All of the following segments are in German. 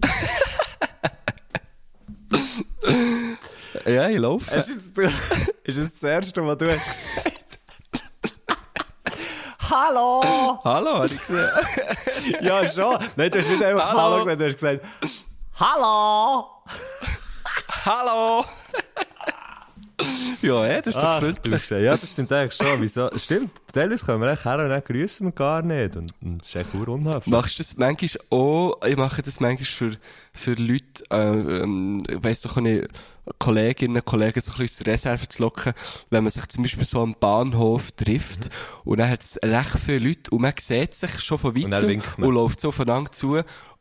Ja, ich laufe. Es ist, ist es das erste, was du hast gesagt? Hallo! Hallo, habe ich gesehen. Ja, schon. Nein, du hast nicht einfach Hallo, Hallo. gesagt, du hast gesagt Hallo! Hallo! Ja, hey, das ist doch freundlich. Scheiße. Ja, das stimmt eigentlich schon. Wieso? Stimmt, teilweise kommen wir echt her und dann grüßen wir gar nicht. Und, und das ist echt unhöflich. Machst du das manchmal auch, ich mache das manchmal für, für Leute, äh, ähm, ich weiss doch nicht, Kolleginnen und Kollegen so ein bisschen Reserve zu locken, wenn man sich zum Beispiel so am Bahnhof trifft und dann hat es recht viele Leute und man sieht sich schon von Und weitem man. und läuft so aufeinander zu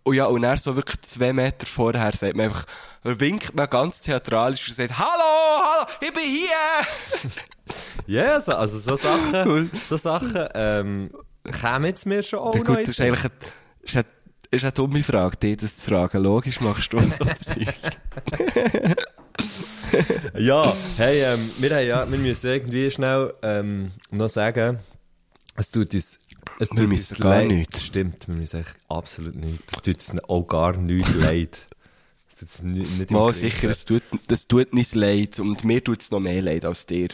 und ja, und dann so wirklich zwei Meter vorher sagt man einfach, winkt man ganz theatralisch und sagt, Hallo, hallo, ich bin hier! Ja, yeah, so, also so Sachen, so Sachen, ähm, kämen jetzt mir schon auch Ja, gut, das ist eigentlich eine, ist eine, ist eine dumme Frage, dir das zu fragen. Logisch machst du so Zeug. Ja, hey, ähm, wir, haben ja, wir müssen irgendwie schnell ähm, noch sagen, es tut uns, es tut uns gar leid. nichts. Stimmt, wir müssen echt absolut nichts. Es tut uns auch gar nichts leid. Es tut uns nicht, nicht Mal sicher, es tut, das tut nicht leid. Und mir tut es noch mehr leid als dir.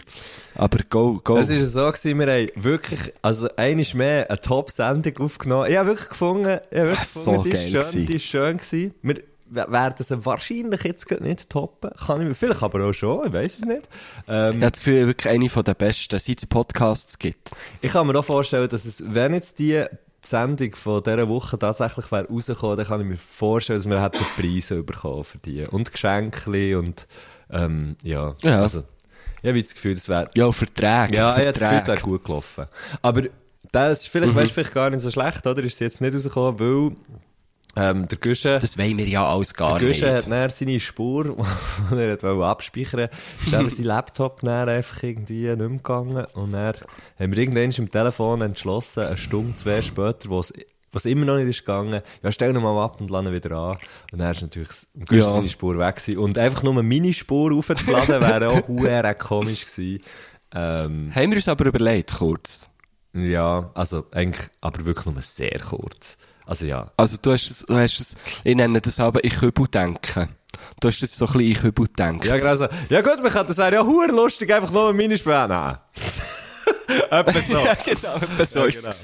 Aber go, go. Es war so, gewesen, wir haben wirklich, also einiges mehr eine Top-Sendung aufgenommen. Ich habe wirklich gefunden, ich habe wirklich Ach, so gefunden, die ist schön, gewesen. die ist schön gewesen. Wir werden sie wahrscheinlich jetzt nicht toppen. Kann ich mir, vielleicht aber auch schon, ich weiß es nicht. Ähm, ich habe das Gefühl, wirklich eine von der besten, seit es Podcasts gibt. Ich kann mir auch vorstellen, dass es, wenn jetzt die Sendung von dieser Woche tatsächlich wäre rausgekommen, dann kann ich mir vorstellen, dass wir hätten Preise bekommen für die. Und Geschenke und, ähm, ja. Ja. Also, ich habe das Gefühl, das wäre, Ja, Verträge. ja, ich habe das Gefühl, es Verträge. wäre gut gelaufen. Aber, das ist vielleicht, weißt du, vielleicht gar nicht so schlecht, oder? Ist es jetzt nicht rausgekommen, weil, ähm, der Güsche, Das wollen wir ja alles gar der nicht. Guschen hat seine Spur, die er wollte abspeichern, ist eben sein Laptop einfach irgendwie nicht mehr gegangen. Und dann haben wir irgendwann im Telefon entschlossen, eine Stunde, zwei später, wo es was immer noch nicht ist gegangen, ja, stell ihn mal ab und lade ihn wieder an. Und dann ist natürlich Guschen Ja. seine Spur weg gewesen. Und einfach nur meine Spur aufzuladen, wäre auch huere komisch gewesen. Ähm, Haben wir uns aber überlegt, kurz. ja, also eigentlich, aber wirklich nur sehr kurz. Also ja, Also du hast es, du hast es, ich nenne das aber ich Kübel denken. Du hast das so ein bisschen ich Kübel denkt. Ja, genau so. Ja gut, man kann, das wäre ja hure lustig, einfach nur meine Späne. Nein. Etwa so. Ja, genau, etwa so Ja, ist es.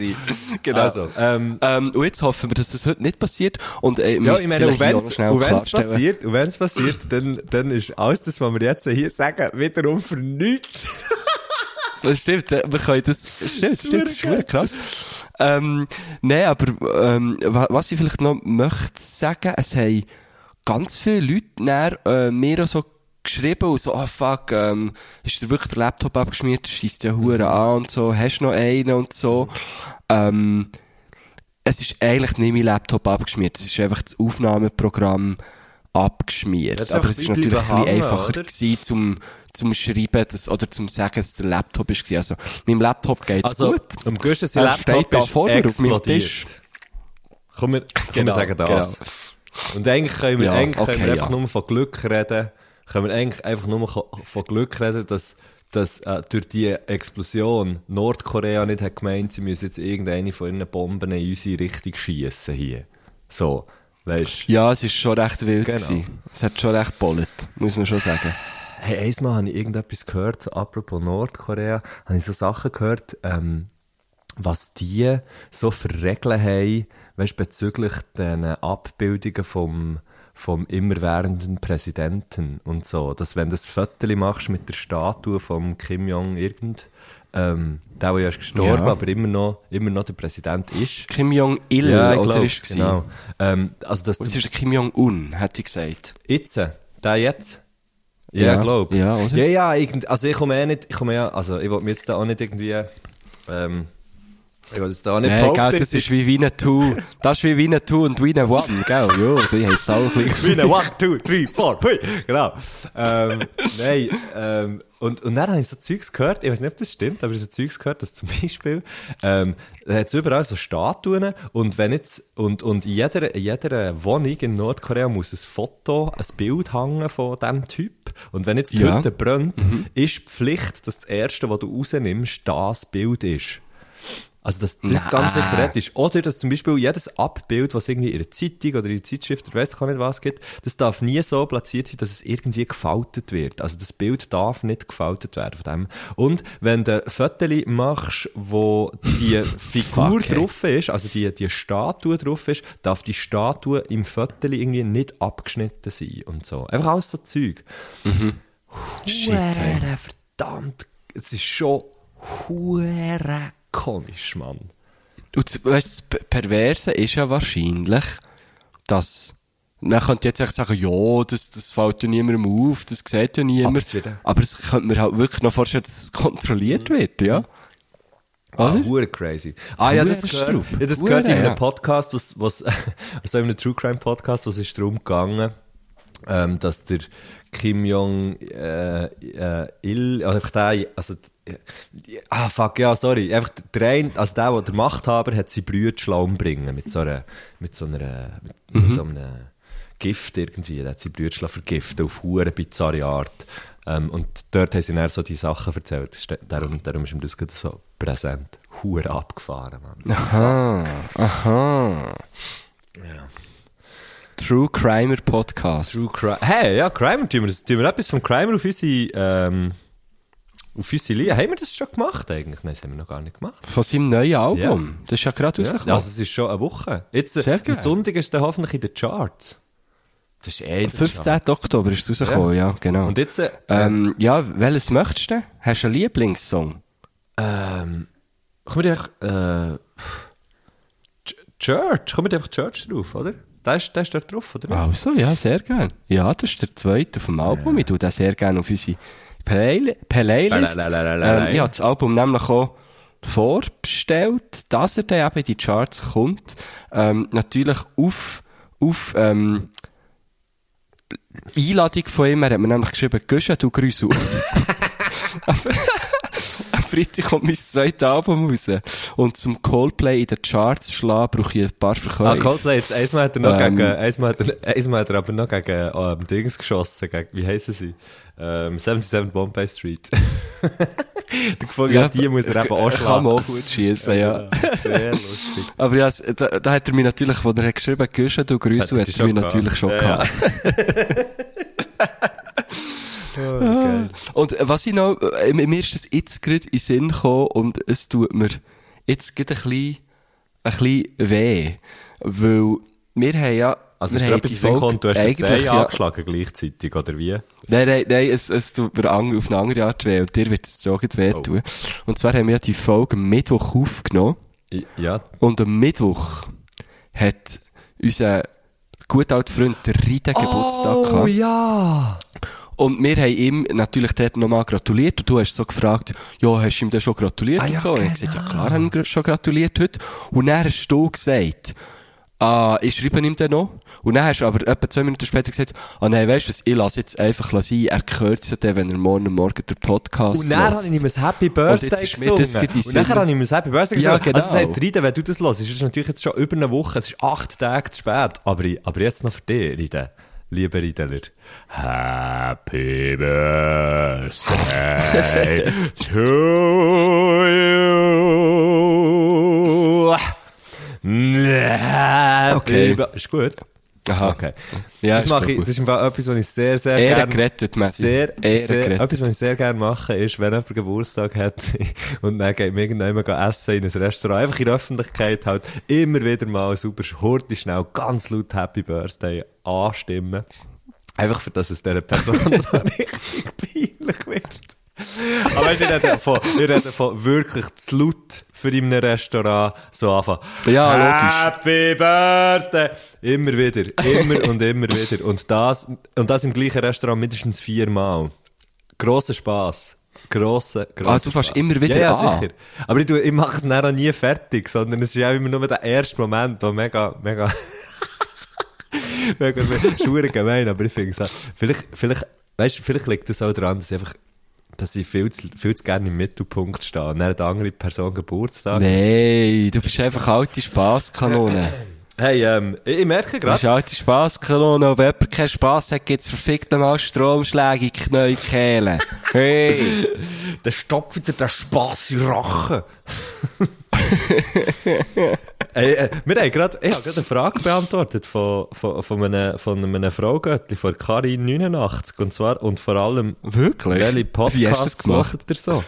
Genau. Also, ähm, Ähm, und jetzt hoffen wir, dass das heute nicht passiert. Und, äh, ja, ich meine, und vielleicht hier wenn noch es schnell klarstellen. passiert, und wenn's passiert, dann, dann ist alles das, was wir jetzt hier sagen, wiederum für nichts. Das stimmt, äh, wir können das, stimmt, das stimmt, das ist wirklich krass. Ähm, nee, aber, ähm, wa- was ich vielleicht noch möchte sagen, es haben ganz viele Leute näher, äh, mir auch so geschrieben und so, oh fuck, ähm, ist dir wirklich der Laptop abgeschmiert, schießt ja Huren an und so, hast du noch einen und so. Ähm, es ist eigentlich nicht mein Laptop abgeschmiert, es ist einfach das Aufnahmeprogramm abgeschmiert. Ja, das ist Aber es ist natürlich ein bisschen einfacher oder? gewesen, zum, zum Schreiben dass, oder zum Sagen, dass der Laptop ist. Also, meinem Laptop geht's Also, gut. um Guschen, sein Laptop steht da ist auf meinem. Tisch. Komm, wir, komm, Genau, wir sagen das. Und eigentlich können wir, Ja, eigentlich können okay, wir einfach ja. nur von Glück reden, können wir eigentlich einfach nur von Glück reden, dass, dass äh, durch die Explosion Nordkorea nicht hat gemeint, sie müssen jetzt irgendeine von ihren Bomben in unsere Richtung schiessen hier. So, weißt du. Ja, es ist schon recht wild Genau. gewesen. Es hat schon recht bollet, muss man schon sagen. Hey, einmal habe ich irgendetwas gehört, apropos Nordkorea, habe ich so Sachen gehört, ähm, was die so für Regeln haben, weißt, bezüglich den Abbildungen vom, vom immerwährenden Präsidenten und so. Dass wenn du das Foto machst mit der Statue vom Kim Jong irgend, ähm, der, der ja ist gestorben, Ja. aber immer noch, immer noch der Präsident ist. Kim Jong-il, Ja, ich oder ist es genau. Ähm, also, es du, ist der Kim Jong-un, hätte ich gesagt. jetzt, der jetzt? Ja, Ja. ja glaub. Ja, oder? Ja, ja, irgend, also ich komme eh nicht, ich komme ja, also ich wollte mir jetzt da auch nicht irgendwie, ähm, Ich will das da nicht Nein, gell, das ist wie Wiener 2. Das ist wie Wiener 2 und Wiener 1, gell? Ja, die es auch gleich. Wie eine One, two, three, four, hui. Genau. Ähm, nein, ähm, und, und dann habe ich so Zeugs gehört, ich weiß nicht, ob das stimmt, aber ich habe so Zeugs gehört, dass zum Beispiel, ähm, da hat es überall so Statuen und wenn jetzt, und, und in jeder, in jeder Wohnung in Nordkorea muss ein Foto, ein Bild hängen von diesem Typ. Und wenn jetzt die Ja. Hütte brennt, ist die Pflicht, dass das Erste, was du rausnimmst, das Bild ist. Also, dass das Nein. ganz sicher ist. Oder, dass zum Beispiel jedes Abbild, was irgendwie in einer Zeitung oder in einer Zeitschrift oder weiss ich nicht was gibt, das darf nie so platziert sein, dass es irgendwie gefaltet wird. Also, das Bild darf nicht gefaltet werden von dem. Und wenn du Fotos machst, wo die Figur Fuck, drauf ist, also die, die Statue drauf ist, darf die Statue im Foto irgendwie nicht abgeschnitten sein und so. Einfach alles so Zeug. Shit, ey. Hure verdammt. Es ist schon hure komisch, Mann. Und das- weißt, das Perverse ist ja wahrscheinlich, dass man könnte jetzt echt sagen, ja, das, das fällt ja niemandem auf, das sieht ja niemand. Aber es wird- Aber es könnte mir halt wirklich noch vorstellen, dass es kontrolliert wird, ja. Ah, Oder? hure crazy. Ah, ja, das gehört, ja, das gehört in einem. Podcast, was, was, also in einem True Crime Podcast, was ist darum gegangen, ähm, dass der Kim Jong, äh, äh, Il, also der, also, ah, fuck, ja, sorry, einfach der eine, also der, der der Machthaber hat sie Brüder Schlaum bringen, mit so einer, mit so einer, mit, Mhm. mit so einem Gift irgendwie, der hat sie Brüder vergiftet auf hure bizarre Art. Ähm, und dort haben sie dann so die Sachen erzählt, darum, darum ist ihm das gerade so präsent. Hure abgefahren, Mann. Aha, aha. Ja. True Crimer Podcast. True Crime. Hey, ja, Crime, tun wir, tun wir etwas vom Crimer auf unsere, ähm, auf Linie. Haben wir das schon gemacht eigentlich? Nein, das haben wir noch gar nicht gemacht. Von seinem neuen Album. Das ist ja gerade Ja. rausgekommen. Also es ist schon eine Woche. Jetzt, äh, Sehr am geil. Sonntag ist er hoffentlich in den Charts. Das ist eh in den 15. Charts. Oktober ist es rausgekommen, ja, genau. Und jetzt, äh, ähm, ja, welches möchtest du? Hast du einen Lieblingssong? ähm, kommen wir einfach, äh, Ch- Church, kommen wir einfach Church drauf, oder? Der ist, der ist dort drauf, oder nicht? Also, ja, sehr gern. Ja, das ist der zweite vom Album. Ich tue den sehr gerne auf unsere Play Playlist. Ähm, ich habe das Album nämlich auch vorbestellt, dass er dann eben in die Charts kommt. Ähm, natürlich auf, auf, Einladung von ihm, er hat mir nämlich geschrieben, Gösche, du grüß Am Freitag kommt mein zweites Album raus. Und zum Coldplay in den Charts schlagen, brauche ich ein paar Ah, Verkäufe. Coldplay, jetzt, einmal hat er noch Ähm. gegen, einmal hat er, einmal hat er aber noch gegen, ähm, Dings geschossen, gegen, wie heissen sie? Ähm, 77 Bombay Street. Der gefunden, ja, die muss er eben auch Kann schlagen. man auch gut schießen, ja. Sehr lustig. Aber ja, da, da hat er mich natürlich, wo er hat geschrieben hat, Güsche, du Grüße, Hat er mich natürlich schon? Ja, gehabt. Oh, geil. Und äh, was ich noch, äh, mir ist das jetzt gerade in Sinn gekommen und es tut mir jetzt gerade ein bisschen, ein bisschen weh. Weil wir haben ja, Also, wir ist haben die Sinn gekommen, du hast eigentlich Zeh ja- angeschlagen gleichzeitig, oder wie? Nein, nein, nein, es, es tut mir auf eine andere Art weh und dir wird es schon jetzt weh Oh. tun. Und zwar haben wir ja die Folge am Mittwoch aufgenommen Ja, und am Mittwoch hat unser gut alter Freund der Rita Geburtstag gehabt. Oh, ja! Und wir haben ihm natürlich dort nochmal gratuliert. Und du hast so gefragt, ja, hast du ihm denn schon gratuliert Ah, und ja, so? Und ich gesagt, ja genau. klar, haben wir schon gratuliert heute. Und dann hast du gesagt, ah, ich schreibe ihm dann noch. Und dann hast du aber etwa zwei Minuten später gesagt, ah nein, weißt du was, ich lasse jetzt einfach sein, er ja dann, wenn er morgen Morgen den Podcast Und dann habe ich ihm ein Happy Birthday das gesungen. Und dann habe ich ihm ein Happy Birthday Ja, gesungen. Also das genau. heisst, Rita, wenn du das hörst, ist es natürlich jetzt schon über eine Woche, es ist acht Tage zu spät. Aber, aber jetzt noch für dich, Rita. Liebe Rideler. Happy Birthday to you. Happy Okay. Ist gut? Aha. Okay. Ja, das ist mache ich, das ist im Fall etwas, was ich sehr, sehr Ehre gerne... gerettet, Matthew. Sehr, Ehre sehr, gerettet. etwas, was ich sehr gerne mache, ist, wenn jemand Geburtstag hat und dann geht mir irgendjemand essen in ein Restaurant, einfach in der Öffentlichkeit halt immer wieder mal super hurtig schnell ganz laut Happy Birthday anstimmen. Einfach für dass es dieser Person so richtig peinlich wird. Aber weißt ich rede von, ich rede von wirklich zu laut für in einem Restaurant so anfangen. Ja, logisch. Happy Birthday! Immer wieder, immer und immer wieder. Und das, und das im gleichen Restaurant mindestens viermal. Grosser Spass. Grosser, grosser Ah, du fährst immer wieder ja, ja, an. sicher. Aber ich, tue, ich mache es auch nie fertig, sondern es ist auch immer nur der erste Moment, der mega, mega, mega, schwer gemein, aber ich finde es vielleicht, vielleicht, weißt vielleicht liegt das auch daran, dass ich einfach, dass ich viel zu, viel zu gerne im Mittelpunkt stehe. Und dann hat eine andere Person Geburtstag. Nein, du bist einfach alte Spasskanone. Hey, ähm, ich, merke Du bist gerade, alte Spasskanone. Und wenn jemand keinen Spass hat, gibt's verfickt mal Stromschläge in die Knäuel. Hey! der stopft wieder den Spass in Rachen. Ey, äh, wir haben gerade, ich habe gerade eine Frage beantwortet von, von, von einem, von einem Fraugöttli, von Karin 89. Und zwar, und vor allem, Wirklich? welche Podcasts macht ihr so?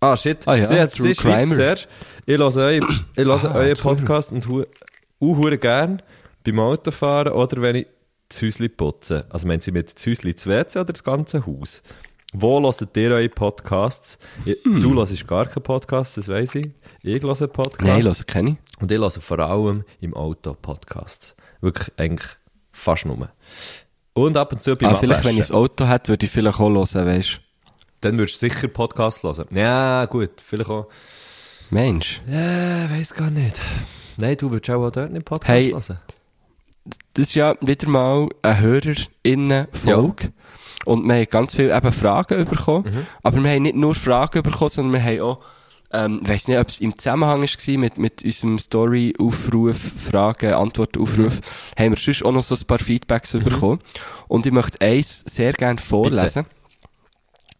Ah, shit. Ah ja, sie, hat, sie schreibt zuerst, ich höre euren, Ah, euren True. Podcast und hu, uh, gern beim Autofahren oder wenn ich das Häuschen putze. Also meinen Sie mit das Häuschen das WC oder das ganze Haus? Wo hört ihr eure Podcasts? Ich- Hm. Du hörst gar keinen Podcast, das weiss ich. Ich höre Podcasts. Nein, los, kenne ich. Und ich höre vor allem im Auto Podcasts. Wirklich eigentlich fast nur. Und ab und zu beim Ah, vielleicht, wenn ich ein Auto hätte, würde ich vielleicht auch hören, weißt du. Dann würdest du sicher Podcasts hören. Ja, gut, vielleicht auch. Mensch. Ja, weiß gar nicht. Nein, du würdest auch dort nicht Podcast Hey. hören. Das ist ja wieder mal eine HörerInnen-Folge. Und wir haben ganz viele eben Fragen bekommen. Aber wir haben nicht nur Fragen bekommen, sondern wir haben auch, ähm, ich weiss nicht, ob es im Zusammenhang war mit, mit unserem Story-Aufruf, Fragen, Antwort-Aufruf, haben wir sonst auch noch so ein paar Feedbacks bekommen. Und ich möchte eins sehr gerne vorlesen.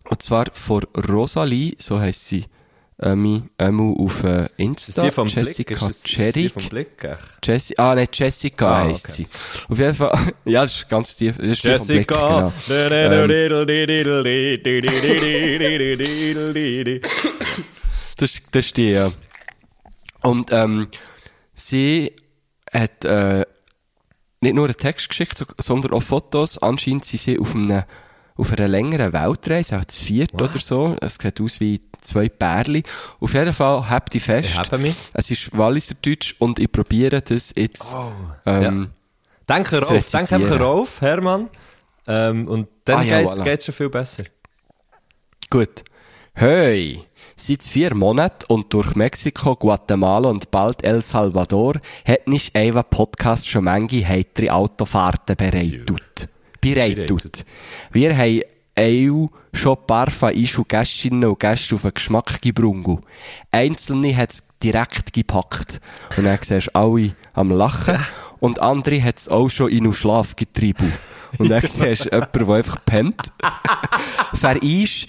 Und zwar von Rosalie, so heisst sie, ähm, ähm, auf äh, Ist Insta. die vom Blick? Jessica Ist die Cherry. vom Blick? echt? Jessi ah, nein, Jessica Ah, heisst okay. sie. Auf jeden Fall, ja, das ist ganz tief, das ist die vom Blick, Jessica. genau. Das, das ist die, ja. Und, ähm, sie hat, äh, nicht nur einen Text geschickt, so- sondern auch Fotos. Anscheinend sind sie auf einem, auf einer längeren Weltreise, auch zu viert oder so. Es sieht aus wie zwei Pärli. Auf jeden Fall, habt ihr fest. Ich habe mich. Es ist Walliser Deutsch und ich probiere das jetzt, ähm, Denke Zu rauf, denk einfach rauf, Hermann. Ähm, und dann Ah, ja, geht's, voilà. geht's schon viel besser. Gut. Hey, seit vier Monaten und durch Mexiko, Guatemala und bald El Salvador hat nicht Eva Podcast schon manche heitere Autofahrten bereitet. Bereitet. Wir haben auch schon ein paar von und Gästinnen und Gäste auf den Geschmack gebrungen. Einzelne hat's direkt gepackt. Und dann siehst du alle am Lachen. Und andere hat's auch schon in den Schlaf getrieben. Und dann siehst du jemanden, der einfach pennt. Wer ist,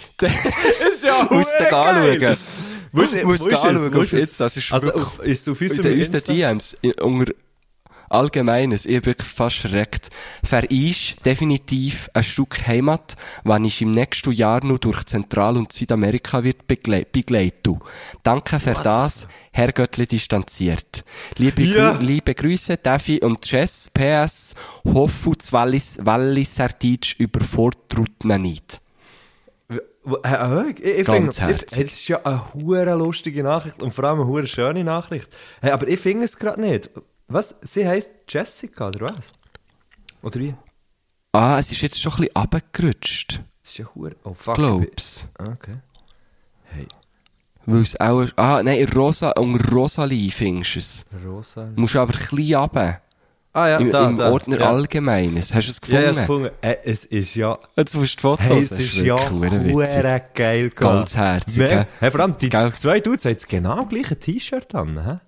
ja muss den anschauen. Muss, Muss den anschauen auf Insta. Insta. Das ist Also, auf, ist es auf unserem Insta? DMs, unter Allgemeines, ich bin wirklich fast schreckt. Wer ist definitiv ein Stück Heimat, wenn ich im nächsten Jahr nur durch Zentral- und Südamerika wird begle begleiten. Danke für das, Herr Göttli distanziert. Liebe, Ja. Grü liebe Grüße, Daffy und Jess, PS, hoffe, das Wallis, Deutsch überfordert nicht. Äh, äh, Ich, ich finde, das ist ja eine hure lustige Nachricht und vor allem eine hure schöne Nachricht. Aber ich finde es gerade nicht. Was? Sie heisst Jessica, oder was? Oder wie? Ah, es ist jetzt schon ein bisschen runtergerutscht. Das ist ja hure... Oh, fuck. Glaub's. Ah, Okay. Hey, Weil es auch, ah, nein, Rosa, um Rosalie findest du es. Rosa... Musst aber ein bisschen runter. Ah ja, Im, da, im da. Ordner ja. Allgemeines. Hast du es Ja, gefunden? ja, es gefunden. Äh, es ist ja... Jetzt musst du die Fotos. Hey, es Das ist ja hure geil Ganz herzig? Hey, vor allem die Gell? zwei Dudes haben jetzt genau gleiche T-Shirt an, hä?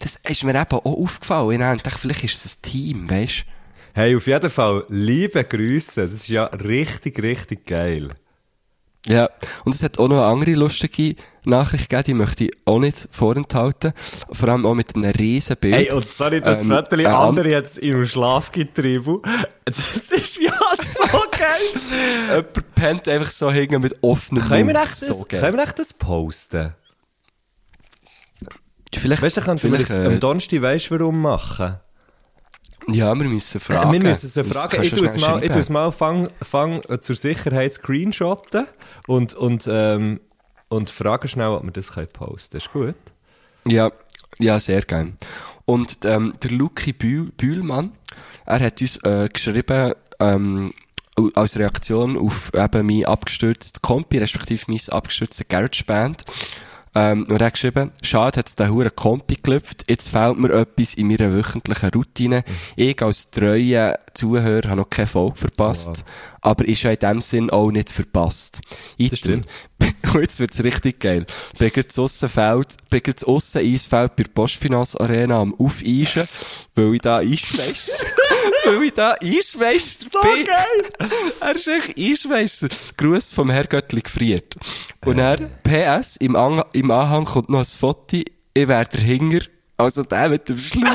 Das ist mir eben auch aufgefallen. Ich dachte, vielleicht ist es ein Team, weißt Hey, auf jeden Fall, liebe Grüße. Das ist ja richtig, richtig geil. Ja. Und es hat auch noch eine andere lustige Nachricht gegeben, die möchte ich auch nicht vorenthalten. Vor allem auch mit einem riesen Bild. Hey, und sorry, das Ähm, Foto ein andere jetzt im Schlaf getrieben. Das ist ja so geil. Jemand pennt einfach so hängen mit offenem können, wir Mund. echt das, so können wir echt das posten? Vielleicht, Weißt du, können vielleicht, das am äh, Donnerstag, weißt du, warum machen? ja, wir müssen fragen. Wir müssen sie fragen. Ich tue es mal, ich mal fang, fang äh, zur Sicherheit screenshotten und, und, ähm, und fragen schnell, ob wir das können posten können. Ist gut? Ja, ja, sehr gern. Und ähm, der Luki Bühl, Bühlmann, er hat uns äh, geschrieben, ähm, als Reaktion auf eben mein abgestürztes Kompi, respektive mein abgestürztes GarageBand. Ähm, und er hat geschrieben, schade, hat es den Huren Kompi gelüpft, jetzt fehlt mir etwas in meiner wöchentlichen Routine. Ich als treuer Zuhörer habe noch keine Folge verpasst, aber ist ja in dem Sinn auch nicht verpasst. Item. Und jetzt wird's richtig geil. Bin das Aussenfeld, bin das Ausseneisfeld bei der Postfinanz Arena am Aufeischen, weil ich da Eismeister, weil ich da Eismeister so bin. geil! Er ist echt Eismeister. Gruß vom Herr Göttli gefriert. Und er, PS, im, Ang im Anhang kommt noch ein Foto, ich wäre der Hinger, also der mit dem Schlauch.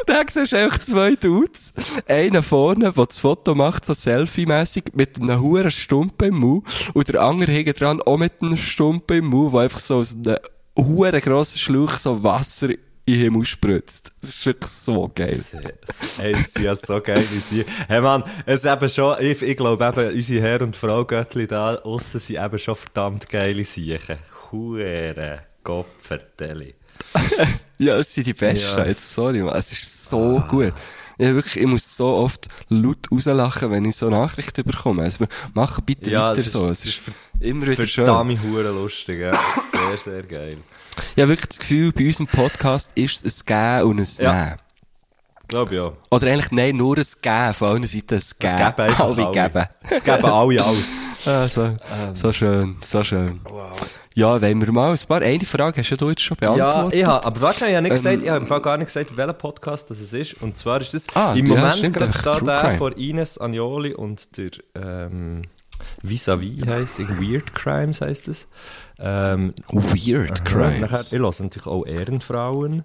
Und dann siehst du einfach zwei Dudes. Einer vorne, der das Foto macht, so selfie-mässig, mit einem huren Stumpen im Mund. Und der andere hinten dran auch mit einem Stumpen im Mund, der einfach so aus einem huren grossen Schlauch so Wasser in den Himmel spritzt. Das ist wirklich so geil. Es sind ja so geil wie sie. Hey Mann, es ist eben schon, ich, ich glaube eben, unsere Herr und Frau Göttli da aussen sind eben schon verdammt geile Siechen. Hure Gottverdeli. Ja, es sind die Besten. Ja. Jetzt, sorry, man. Es ist so gut. Ja, wirklich, ich muss so oft laut rauslachen, wenn ich so Nachrichten bekomme. Also, mach bitte Ja, weiter es ist- so. es Es ist ist immer wieder schön. Verdammt hure lustig, ja. Sehr, sehr geil. Ich habe wirklich das Gefühl, bei unserem Podcast ist es ein Gehen und ein Ja. Nehmen. Glaub ja. Oder eigentlich, nein, nur ein Gehen. Von allen Seiten ein Gehen. Es geben einfach Alle alle. geben. Es geben alle alles. Ah, so, so schön, so schön. Ja, wollen wir mal ein paar, eine Frage hast ja du jetzt schon Ja, beantwortet. ich habe, aber warte, ich habe nicht gesagt, Ähm, ich habe im Fall gar nicht gesagt, welcher Podcast das ist. Und zwar ist das Ah, im ja, Moment stimmt, gerade da True der Crime. von Ines Agnoli und der, ähm, Vis-a-vis heisst, Weird Crimes heisst es. Ähm, Weird Aha, Nachher, Crimes. ich höre natürlich auch Ehrenfrauen.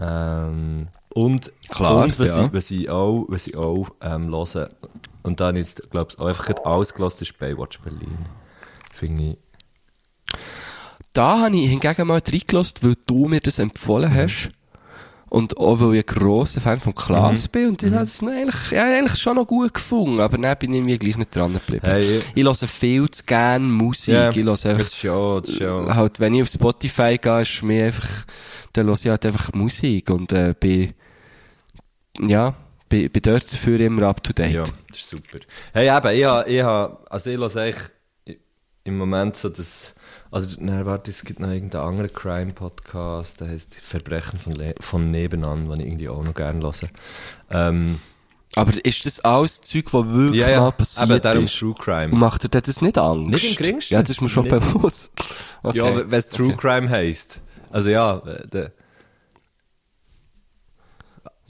Ähm, und, Klar, und was, ja. ich, was ich auch, was ich auch ähm, höre, und dann jetzt, glaube ich, auch einfach alles gelassen, ist Baywatch Berlin. Finde ich. Da habe ich hingegen mal reingelassen, weil du mir das empfohlen Mhm. hast. Und auch weil ich ein grosser Fan von Klaas Mhm. bin. Und ich habe es eigentlich, ja, eigentlich schon noch gut gefunden. Aber dann bin ich irgendwie gleich nicht dran geblieben. Hey, ich- ich höre viel zu gerne Musik. Ja, ich höre das einfach, ist ja, das ist ja. halt, wenn ich auf Spotify gehe, ist mir einfach, dann höre ich halt einfach Musik. Und, äh, bin, ja, bin, bin dort dafür immer up to date. Ja, das ist super. Hey, eben, ich habe, ich habe, also ich höre eigentlich im Moment so das, also, nein, warte, es gibt noch irgendeinen anderen Crime-Podcast, der heißt Verbrechen von, Le von Nebenan, den ich irgendwie auch noch gerne höre. Ähm, Aber ist das alles Zeug, das wirklich ja, mal ja, passiert eben darum ist? True Crime. Und macht dir das nicht Angst? Nicht im geringsten. Ja, das ist mir schon Nicht. bewusst. Okay. Ja, wenn es True Okay. Crime heisst. Also ja, der,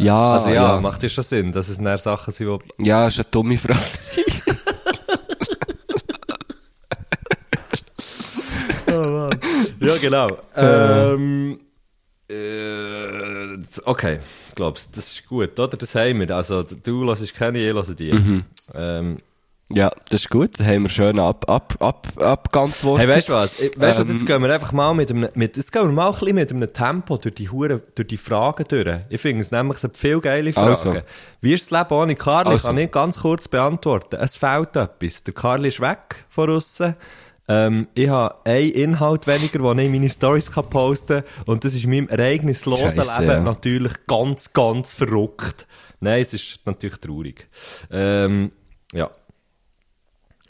Ja, also ja, ja. macht ja schon Sinn, dass es näher Sachen sind, die... Ja, ist eine dumme Frage. Ja, genau. Ähm, äh, okay, glaubst das ist gut, oder? Das haben wir. Also, du hörst keine, ich höre die. Mhm. Ähm, ja, das ist gut. Das haben wir schön ab, ab, ab, abgeantwortet. hey, weißt du was? Weißt du was? Jetzt Ähm, gehen wir einfach mal mit einem, mit, jetzt gehen wir mal ein bisschen mit einem Tempo durch die Hure, durch die Fragen durch. Ich finde es nämlich, es hat viele geile Fragen. Also. Wie ist das Leben ohne Carly? Also. Kann ich ganz kurz beantworten. Es fehlt etwas. Der Carly ist weg von aussen. Ähm, ich habe einen Inhalt weniger, den ich in meine Stories kann posten kann. Und das ist in meinem ereignislosen Scheisse, Leben ja. natürlich ganz, ganz verrückt. Nein, es ist natürlich traurig. Ähm, ja.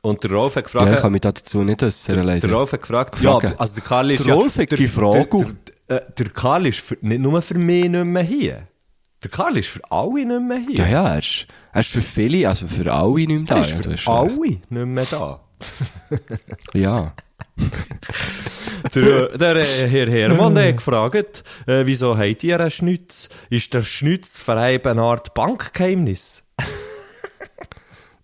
Und der Rolf hat gefragt, Ja, ich kann mich dazu nicht äußern, leider. der Rolf hat gefragt, Frage. ja, also der Karl ist Der ja... Rolf hat der, Frage. Der, der, äh, der Karl ist für, nicht nur für mich nicht mehr hier. Der Karl ist für alle nicht mehr hier. Ja, ja, er ist, er ist für viele, also für alle nicht mehr da. Er ist ja, für alle nicht mehr da. Ja. Der, der äh, Herr Hermann hat gefragt, äh, wieso habt ihr einen Schnitz? Ist der Schnitzverein eine Art Bankgeheimnis?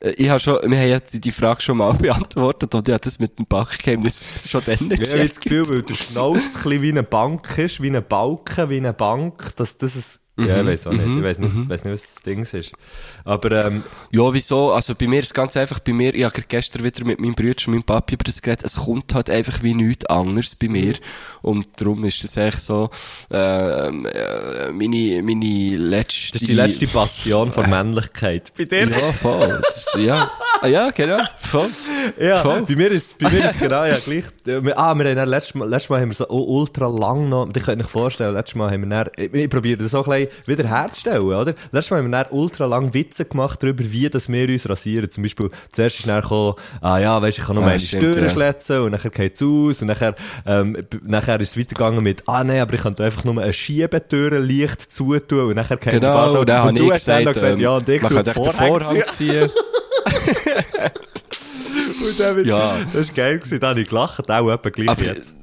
Äh, Ich habe schon, wir haben jetzt die Frage schon mal beantwortet und ich habe das mit dem Bachgeheimnis schon dann Ich habe das. Gefühl, weil der Schnauz ein bisschen wie eine Bank ist, wie eine Balken, wie eine Bank, dass das ein... Ja, ich weiß auch nicht. Ich weiß nicht, weiss nicht, was das Ding ist. Aber, ähm, Ja, wieso? Also bei mir ist es ganz einfach, bei mir, ich habe gestern wieder mit meinem Bruder und meinem Papi über das geredet, es kommt halt einfach wie nichts anderes bei mir. Und darum ist das echt so, ähm, äh, meine, meine letzte... das ist die letzte Bastion von Männlichkeit. Bei dir? Ja, voll. Ist, ja. Ah, ja, genau. Voll. Ja, Voll. bei mir ist, bei mir ist genau ja gleich. Ah, wir haben dann letztes Mal, letztes Mal haben wir so ultra lang noch, ich könnte euch vorstellen, letztes Mal haben wir dann, ich, ich probiere das so ein bisschen wieder herzustellen, oder? Letztes Mal haben wir dann ultra lang Witze gemacht darüber, wie das wir uns rasieren. Zum Beispiel, zuerst ist dann gekommen, ah ja, weisst, ich kann noch Ah, meine Stirn ja. schletzen und nachher geht's aus und nachher, ähm, nachher ist es weitergegangen mit, ah nein, aber ich könnte einfach nur eine Schiebetür leicht zutun und nachher geht Genau, und dann und habe du hast dann gesagt, gesagt, ähm, ja, und ich man kann den Vorhang ziehen. Wieder, Ja. Das war geil, gewesen. da habe ich gelacht, auch etwa gleich Aber jetzt.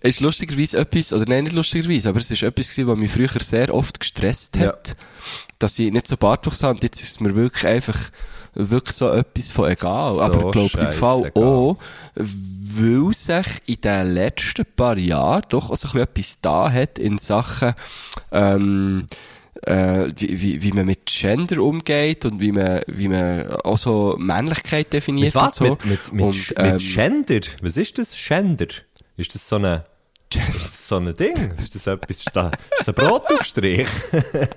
es ist lustigerweise etwas, oder nein, nicht lustigerweise, aber es ist etwas gewesen, was mich früher sehr oft gestresst hat. Dass ich nicht so Bartwuchs habe und jetzt ist es mir wirklich einfach, wirklich so etwas von egal. So aber ich glaube im Fall scheissegal. auch, weil sich in den letzten paar Jahren doch auch so ein bisschen etwas da hat in Sachen, ähm, äh, wie, wie, wie man mit Gender umgeht und wie man, wie man auch so Männlichkeit definiert Mit was? und so. Mit, mit, mit, und, ähm, mit Gender? Was ist das? Gender? Ist das so eine, ist das so ein Ding? Ist das etwas, ist das, ist das ein Brotaufstrich?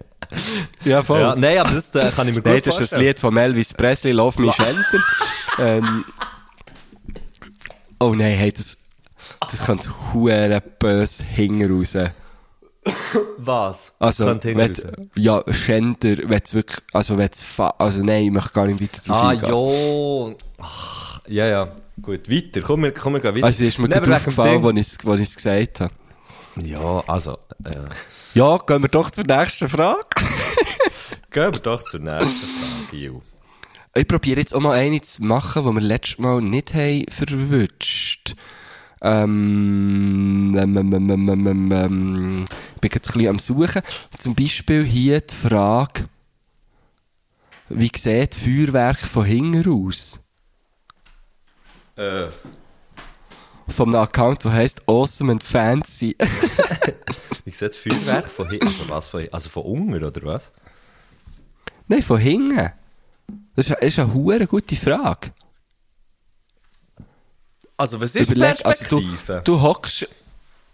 ja, voll. ja, nein, aber das äh, kann ich mir gut Nein, das ist das vorstellen. Lied von Elvis Presley, Love Me Shelter. ähm, oh nein, hey, das, das kommt hure böse hinten raus. Was? Also, wenn, ja, Schänder, wenn's wirklich, also wenn's fa also nein, ich möchte gar nicht weiter drauf Ah, ja. Ach, ja, ja. Gut, weiter. Komm, wir, komm, wir gehen weiter. Also, ist mir gerade aufgefallen, als als ich's gesagt habe. Ja, also, äh, Ja, gehen wir doch zur nächsten Frage. gehen wir doch zur nächsten Frage, Gil. Ich probiere jetzt auch mal eine zu machen, die wir letztes Mal nicht haben verwünscht. Ähm, ähm, ähm, ähm, ähm, ähm, ähm, ich bin jetzt ein bisschen am Suchen. Zum Beispiel hier die Frage, wie sieht Feuerwerk von hinten aus? Äh, Von einem Account, der heisst Awesome and Fancy. wie sieht Feuerwerk von hinten? Also was von Also von unten, oder was? Nein, von hinten. Das ist, ist eine hure gute Frage. Also was ist Überleg- Perspektive? Also du, du hockst,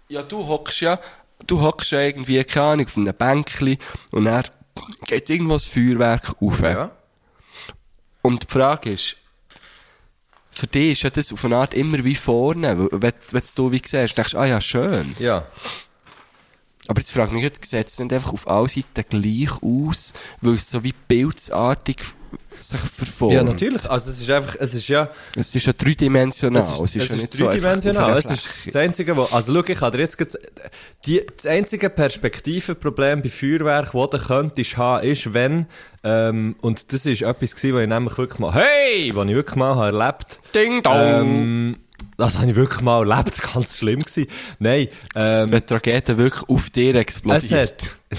ja, du hockst ja, du hockst ja irgendwie, keine Ahnung, auf einem Bänkchen und dann geht irgendwo das Feuerwerk auf. ja. Und die Frage ist, für dich ist ja das auf eine Art immer wie vorne, wenn, wenn du wie siehst, denkst du, ah ja, schön. Ja. Aber jetzt frage ich mich, jetzt sieht es nicht einfach auf allen Seiten gleich aus, weil es so wie bildsartig sich verformt. Ja, natürlich. Also es ist einfach, es ist ja, Es ist ja dreidimensional. es ist, ja es ist nicht so einfach dreidimensional. auf es ist das einzige, wo, also schau, ich habe jetzt die, das einzige Perspektivenproblem bei Feuerwerk, das du könntest haben, ist, wenn, ähm, und das ist etwas gewesen, was ich nämlich wirklich mal, hey, was ich wirklich mal habe erlebt, Ding dong! ähm, das habe ich wirklich mal erlebt, ganz schlimm gewesen. Nein, ähm, Wenn die Rakete wirklich auf dir es explodiert. hat,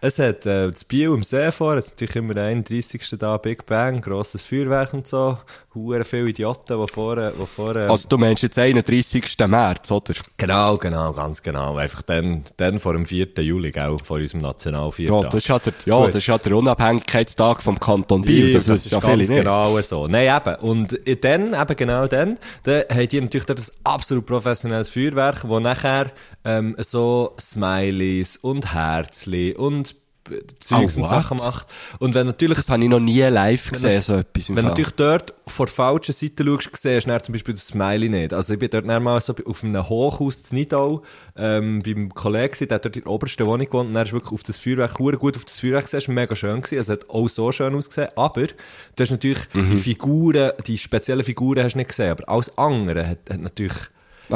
es hat, äh, das Biel im See vor, jetzt natürlich immer der 31. da, Big Bang, grosses Feuerwerk und so, hure viele Idioten, die vorne, die vorne, Also du meinst jetzt 31. März, oder? Genau, genau, ganz genau. Einfach dann, dann vor dem 4. Juli, gell, vor unserem Ja, Nationalviertag. das ist ja der, ja, Gut. das ist ja der Unabhängigkeitstag vom Kanton Biel. Das, das wissen ist ja ganz viele nicht. genau so. Nein, eben. Und dann, eben genau dann, dann haben die natürlich dort ein absolut professionelles Feuerwerk, wo nachher ähm, so Smileys und Herzli und Zeugs Oh, und? Sachen macht. Und wenn natürlich Das habe ich noch nie live gesehen, so etwas Wenn du Fall. natürlich dort vor der falschen Seite schaust, siehst du zum Beispiel das Smiley nicht. Also ich bin dort mal so auf einem Hochhaus in Nidau, ähm, beim Kollegen, der hat dort in der obersten Wohnung gewohnt, und dann ist wirklich auf das Feuerwerk, gut auf das Feuerwerk gesehen, mega schön gewesen, es hat auch so schön ausgesehen, aber du hast natürlich Mhm. die Figuren, die speziellen Figuren hast du nicht gesehen, aber alles andere hat, hat natürlich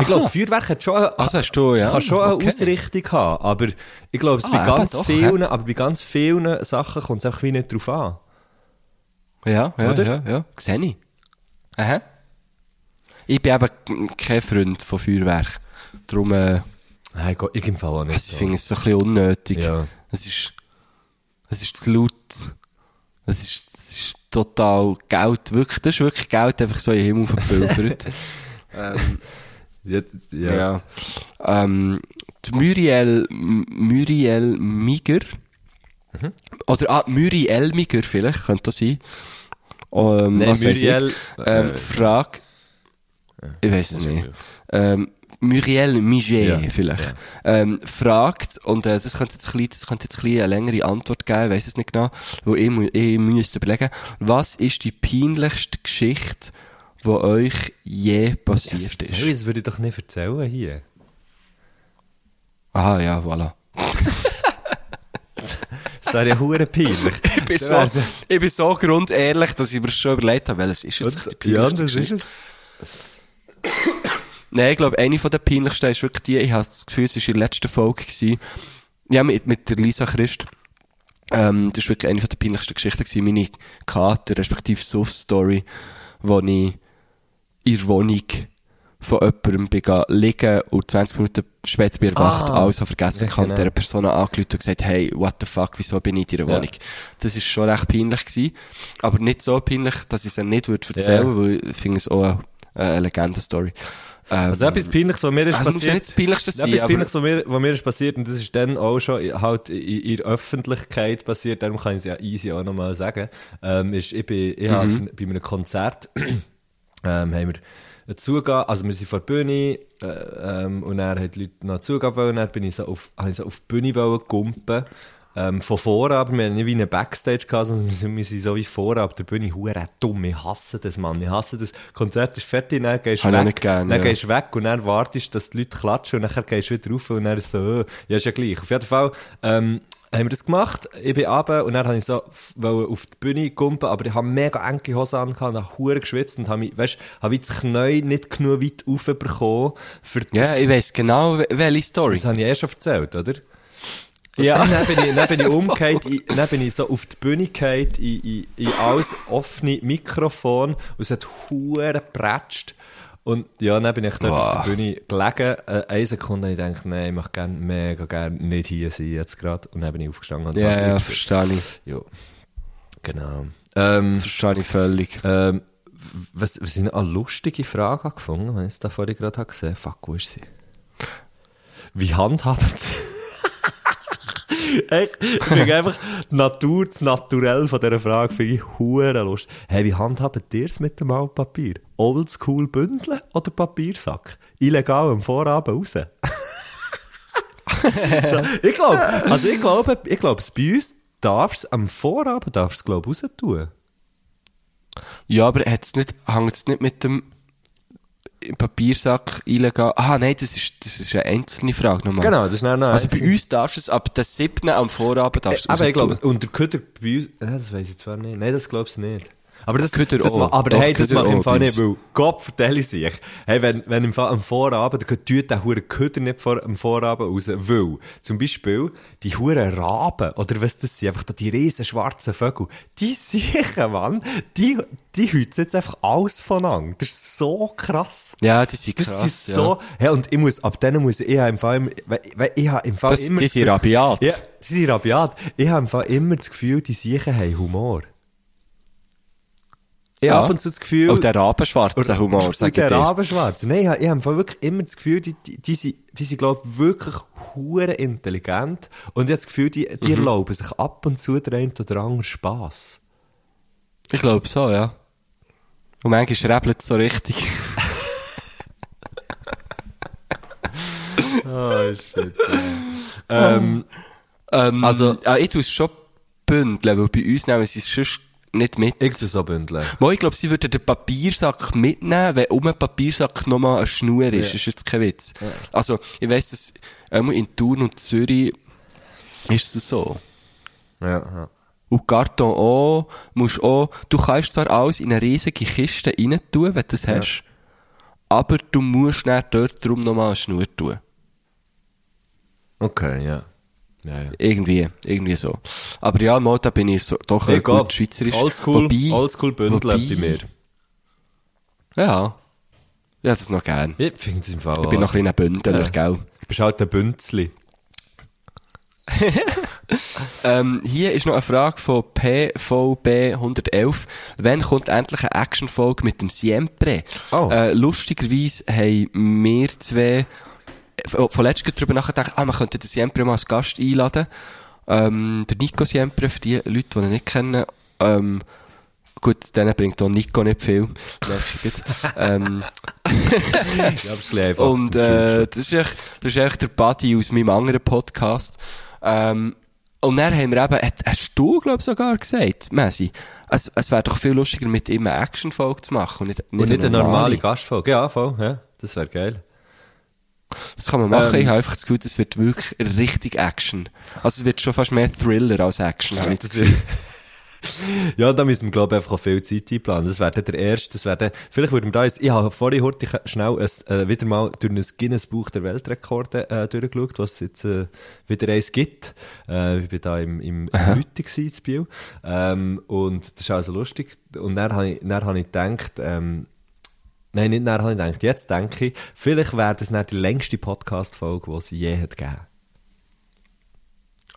ich glaube, Feuerwerk hat schon, eine- Also hast du, ja. kann schon eine Okay. Ausrichtung haben, aber ich glaube, es Ah, bei ganz doch, vielen, aber bei ganz vielen Sachen kommt es einfach wie nicht drauf an. Ja, ja, Oder? ja, ja. Sehe ich. Aha. Ich bin eben kein Freund von Feuerwerk. Darum, äh, Nein, Gott, ich Fall auch nicht. ich finde es so ein bisschen unnötig. Ja. Es ist, es ist zu laut. Es ist, es ist total Geld, wirklich, das ist wirklich Geld einfach so in den Himmel verpulvert. ähm, Ja, ja. ja. Ähm, die Muriel, Muriel Miger. Mhm. Oder, ah, Muriel Miger vielleicht, könnte das sein. Ähm, Nein, Muriel, Ich. Ähm, äh, Frage, ich weiß es nicht. Ähm, Muriel Miget Ja, vielleicht, Ähm, fragt, und äh, das könnte jetzt ein bisschen, das könnte jetzt ein bisschen eine längere Antwort geben, ich weiss es nicht genau, wo ich, mu- ich müsste überlegen, was ist die peinlichste Geschichte, die euch je passiert Erzähl, ist? das würde ich doch nicht erzählen hier. Aha, ja, voilà. Das wäre ja hure peinlich. Ich bin, so, ich bin so grundehrlich, dass ich mir schon überlegt habe, welches ist jetzt die ja, das Geschichte. ist es. Nein, ich glaube, eine von der peinlichsten ist wirklich die, ich habe das Gefühl, es war in der letzten Folge gewesen. Ja, mit, mit der Lisa Christ. Ähm, das war wirklich eine von der peinlichsten Geschichten gewesen. Meine Kater, respektive Suff-Story, wo ich in der Wohnung von jemandem bin liegen und 20 Minuten später bin erwacht, Ah. alles habe vergessen Ja, kann, genau. dieser Person angerufen und gesagt, hey, what the fuck, wieso bin ich in deiner Ja. Wohnung? Das ist schon recht peinlich gewesen. Aber nicht so peinlich, dass ich es nicht würde erzählen, Ja. weil ich finde es auch eine, eine Legendenstory. Ähm, Also etwas Peinliches, was mir ist also ja passiert. nicht das Peinlichste Ja, sein, etwas. Peinliches, was mir, was mir ist passiert, und das ist dann auch schon halt in, in der Öffentlichkeit passiert, darum kann ich es ja easy auch nochmal sagen, ähm, ist, ich bin, ich habe Mhm. auf- bei einem Konzert, ähm, haben wir einen Zugang, also wir sind vor der Bühne, äh, ähm, und dann haben die Leute noch Zugang wollen, dann bin ich so auf, habe ich so auf die Bühne wollen gumpen, ähm, von vorne, aber wir haben nicht wie eine Backstage gehabt, sondern wir sind, wir sind so wie vorne auf der Bühne, hure dumm, ich hasse das, Mann, ich hasse das. Konzert ist fertig, dann gehst du weg, nicht gern, dann ja. gehst weg und dann wartest, dass die Leute klatschen und dann gehst du wieder rauf und dann so, äh, ja, ist ja gleich. Auf jeden Fall, ähm, haben wir das gemacht, ich bin runter und dann habe ich so auf die Bühne gumpen, aber ich habe mega enge Hosen an und habe hure geschwitzt und habe mich, weißt, habe wie das Knie nicht genug weit raufbekommen für Ja, ich weiss genau, wel- welche Story. das habe ich eh schon erzählt, oder? Ja. Und dann bin ich, dann bin ich umgekehrt, dann bin ich so auf die Bühne gefallen, in, in, in alles offene Mikrofon, und es hat hure gepratscht. Und ja, dann bin ich dort auf Wow. der Bühne gelegen, äh, eine Sekunde, und ich dachte, nein, ich möchte gerne, mega gerne nicht hier sein jetzt gerade. Und dann bin ich aufgestanden und Ja, fast ja, verstehe ich. Ja, genau. Ähm, Verstehe ich völlig. ähm, was, was ich noch eine lustige Frage habe gefunden, wenn ich es da vorhin gerade habe gesehen Fuck, wo ist sie? Wie handhabt Echt, ich finde einfach die Natur, das Naturell von dieser Frage finde ich hure lustig. Hey, wie handhabt ihr es mit dem Altpapier? Oldschool bündeln oder Papiersack? Illegal am Vorabend raus? so, ich glaube, also ich glaube, ich glaube, bei uns darfst am Vorabend darfst glaube ich, raus tun. Ja, aber hat's nicht, hängt es nicht mit dem Papiersack illegal? Ah, nein, das ist, das ist eine einzelne Frage nochmal. Genau, das ist dann noch Also bei uns darfst du es ab der 7. am Vorabend darfst du Aber ich glaube, der Köder bei uns, ja, das weiß ich zwar nicht. Nein, das glaubst du nicht. Aber das, Köder das auch. aber Doch, hey, das mache ich im Fall nicht, weil Gott vertelle sich. Hey, wenn, wenn im Fall am Vorabend, tut der hure Köder nicht vor, am Vorabend raus, weil, zum Beispiel, die hure Raben, oder was das sind, einfach da die riesen schwarzen Vögel, die sicher, Mann, die, die hüten jetzt einfach alles voneinander. Das ist so krass. Ja, die sind Das krass, ist ja. so, ja, und ich muss, ab denen muss ich, ich im Fall, immer, weil, ich habe im Fall Das, immer die das sind rabiat. ja, sie sind rabiat. Ich habe im Fall immer das Gefühl, die Siechen haben Humor. Ich Ja. habe ab und zu das Gefühl... Auch der rabenschwarze Humor, und sag ich der dir. Rabenschwarze. Nein, ich habe, ich habe wirklich immer das Gefühl, die, die, die sind, die sind glaube ich, wirklich hure intelligent. Und ich habe das Gefühl, die, Mhm. die erlauben sich ab und zu einen oder anderen Spass. Ich glaube so, ja. Und manchmal rebelt es so richtig. Oh, shit. ähm, ähm, Also- ja, ich tue es schon bündeln, weil bei uns nehmen sie es sonst nicht mit. ich so bündeln. Mal, ich glaube, sie würden den Papiersack mitnehmen, wenn um den Papiersack nochmal eine Schnur ist. Ja. Das ist jetzt kein Witz. Also, ich weiss, dass einmal in Thun und Zürich ist es so. Ja, ja. Und Karton auch, musst auch, du kannst zwar alles in eine riesige Kiste rein tun, wenn du das hast, aber du musst dann dort drum nochmal eine Schnur tun. Okay, ja. Ja, ja. Irgendwie, irgendwie so. Aber ja, mal, da bin ich so, doch Hey, gut schweizerisch. Oldschool, Wobei- Oldschool Bündeln wobei- bei mir. Ja. Ja, das noch gern. Ich finde es im Fall Ich bin noch ein kleiner Bündler, Ja. gell? Du bist halt ein Bünzli. Ähm, hier ist noch eine Frage von PVB 111. Wann kommt endlich eine Actionfolge mit dem Siempre? Oh. Äh, lustigerweise haben wir zwei äh, von letztem darüber nachgedacht, ah, man könnte den Siempre mal als Gast einladen. Ähm, der Nico Siempre, für die Leute, die ihn nicht kennen, ähm, gut, denen bringt auch Nico nicht viel. Ähm, einfach. Und äh, das, ist echt, das ist echt der Buddy aus meinem anderen Podcast. Ähm, und dann haben wir eben, hast du, glaube ich, sogar gesagt, Messi, es, es wäre doch viel lustiger, mit ihm eine Action-Folge zu machen und nicht, und nicht eine normale Gastfolge. Ja, voll, ja. Das wäre geil. Das kann man machen. Ähm. ich habe einfach das Gefühl, es wird wirklich richtig Action. Also es wird schon fast mehr Thriller als Action, ich das. Ja, da müssen wir, glaube ich, einfach auch viel Zeit einplanen. Das wäre der erste, das wäre dann, vielleicht würden wir da jetzt, ich habe vorhin heute schnell ein, äh, wieder mal durch ein Guinness-Buch der Weltrekorde äh, durchgeschaut, was es jetzt äh, wieder eins gibt. Äh, ich bin da im, im gewesen, in Biel. Ähm, und das ist also lustig. Und dann habe ich, dann habe ich gedacht, ähm, Nein, nicht dann habe ich gedacht. Jetzt denke ich, vielleicht wäre das nicht die längste Podcast-Folge, die es je hat gegeben.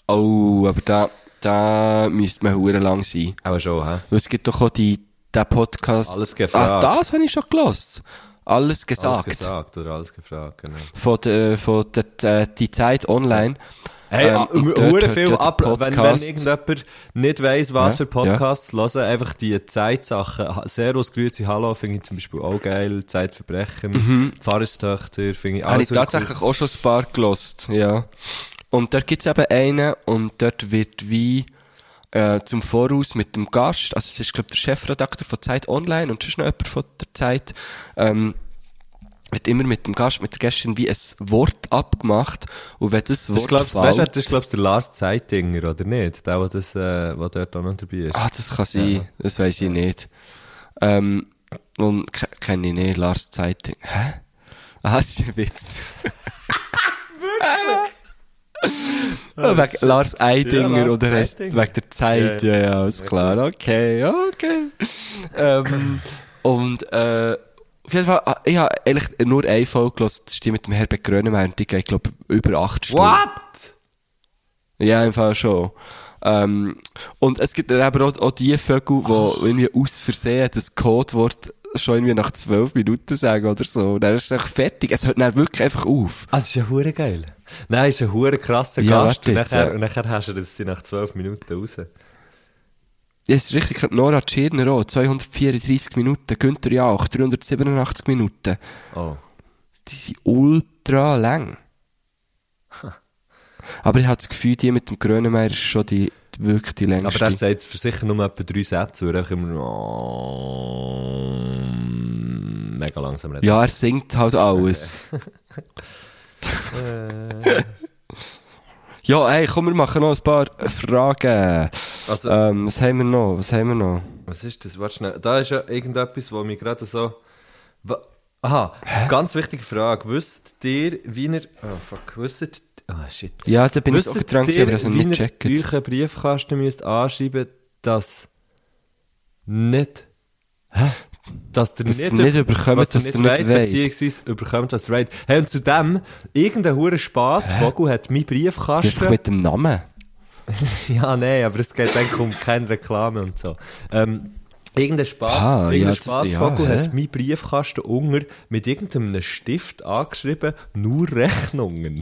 Oh, aber da, da müsste man hure lang sein. Aber schon, hä? Weil es gibt doch auch die, den Podcast. Alles gefragt. Ah, das habe ich schon gelost. Alles gesagt. Alles gesagt oder alles gefragt, genau. Von der, von der, äh, die Zeit online. Hey, Ähm, dort hat viel ja ab, wenn, wenn irgendjemand nicht weiss, was Ja, für Podcasts hören, einfach die Zeitsachen. Servus, Grüezi, Hallo finde ich zum Beispiel auch geil. Zeitverbrechen, Pfarrerstöchter finde ich Mhm. Habe ich tatsächlich auch schon ein paar gelost, ja. Und dort gibt's eben einen und dort wird wie äh, zum Voraus mit dem Gast, also es ist glaube der Chefredakteur von Zeit Online und sonst noch jemand von der Zeit, ähm, wird immer mit dem Gast, mit der Gästin wie ein Wort abgemacht und wenn das Das Wort ist, glaubst, fällt, weißt, du, das ist, glaubst der Lars Zeitinger, oder nicht? Der, der, das, äh, der dort auch noch dabei ist. Ah, das kann sein, das weiß ich nicht. Ähm, und ke- kenne ich nicht, Lars Zeitung. Hä? Ah, das ist ein Witz. Ja, wegen Lars Eidinger Ja, Lars oder Zeitinger. wegen der Zeit, ja, ja, ist klar. Okay, okay. ähm, und, äh, auf jeden Fall, ah, ich habe eigentlich nur eine Folge gehört, das ist die mit dem Herbert Grönemeyer, die geht, glaube ich, über acht Stunden. What? Ja, im Fall schon. Ähm, und es gibt dann aber auch, auch die Vögel, die irgendwie aus Versehen das Codewort schon irgendwie nach zwölf Minuten sagen oder so. Und dann ist es echt fertig. Es hört dann wirklich einfach auf. Das ist ja hure geil. Nein, ist ein hure krasser Ja, Gast. Und nachher, ja. und nachher hast du das nach zwölf Minuten raus. Es ist richtig. Nora Tschirner auch. 234 Minuten. Günther Jauch. 387 Minuten. Oh. Die sind ultra lang. Aber ich habe das Gefühl, die mit dem Grönemeyer ist schon die, wirklich die längste. Aber der sagt für sicher nur etwa drei Sätze, weil er immer oh, mega langsam redet. ja, er singt halt alles. ja, ey, komm, wir machen noch ein paar Fragen. Also, Ähm, was haben wir noch? Was haben wir noch? was ist das? Warte schnell. Da ist ja irgendetwas, wo mich gerade so... Aha, ganz wichtige Frage. Wisst ihr, wie ihr... Oh, fuck. Wisst Ah, shit. Ja, da bin ich Wisst auch dran aber ich wie nicht ihr gecheckt. euch einen Briefkasten müsst anschreiben, dass nicht... Hä? Dass ihr Dass nicht, nicht überkommt, dass ihr nicht wollt. beziehungsweise überkommt, was ihr wollt. Hey, und zudem, irgendein hure Spass, Vogel hat meinen Briefkasten... Einfach mit dem Namen. Ja, nein, aber es geht eigentlich um keine Reklame und so. Ähm, irgendein Spaß, Ah, irgendein ja, das- Spaßvogel ja, hä? hat meinen Briefkasten unter mit irgendeinem Stift angeschrieben, nur Rechnungen.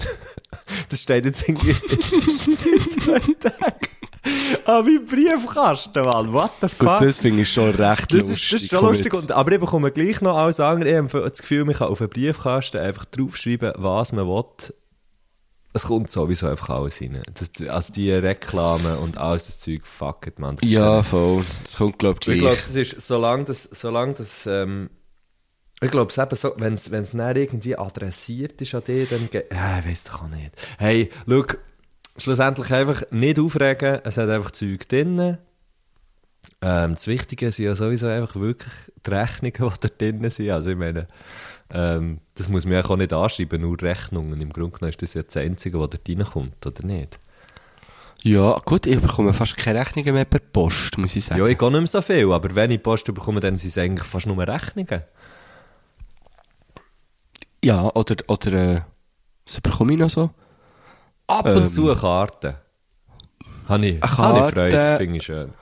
das steht jetzt irgendwie seit zwei Tagen. Ah, mein Briefkasten, Mann, what the fuck? Gut, das finde ich schon recht Das lustig. ist, das ist schon lustig, und, aber ich bekomme gleich noch alles andere. Ich habe das Gefühl, man kann auf einen Briefkasten einfach draufschreiben, was man will. Es kommt sowieso einfach alles rein. Das, also die Reklame und alles das Zeug, fuck it, man. Ja, voll. Das kommt, glaube ich, ich glaube, gleich. es ist, solange das, solange das, ähm, ich glaube, es eben so, wenn es, dann irgendwie adressiert ist an dich, dann geht, ja, ich weiss doch auch nicht. Hey, schau, schlussendlich einfach nicht aufregen, es hat einfach Zeug drin. Ähm, das Wichtige sind ja sowieso einfach wirklich die Rechnungen, die da drin sind. Also ich meine, ähm, das muss man ja auch nicht anschreiben, nur Rechnungen. Im Grunde genommen ist das ja das Einzige, was dort reinkommt, oder nicht? Ja, gut, ich bekomme fast keine Rechnungen mehr per Post, muss ich sagen. Ja, ich gehe nicht mehr so viel, aber wenn ich Post bekomme, dann sind es eigentlich fast nur Rechnungen. Ja, oder, oder, äh, was bekomme ich noch so? Ab Ähm, und zu eine Karte. Habe ich, habe ich Karte. Freude, finde ich schön.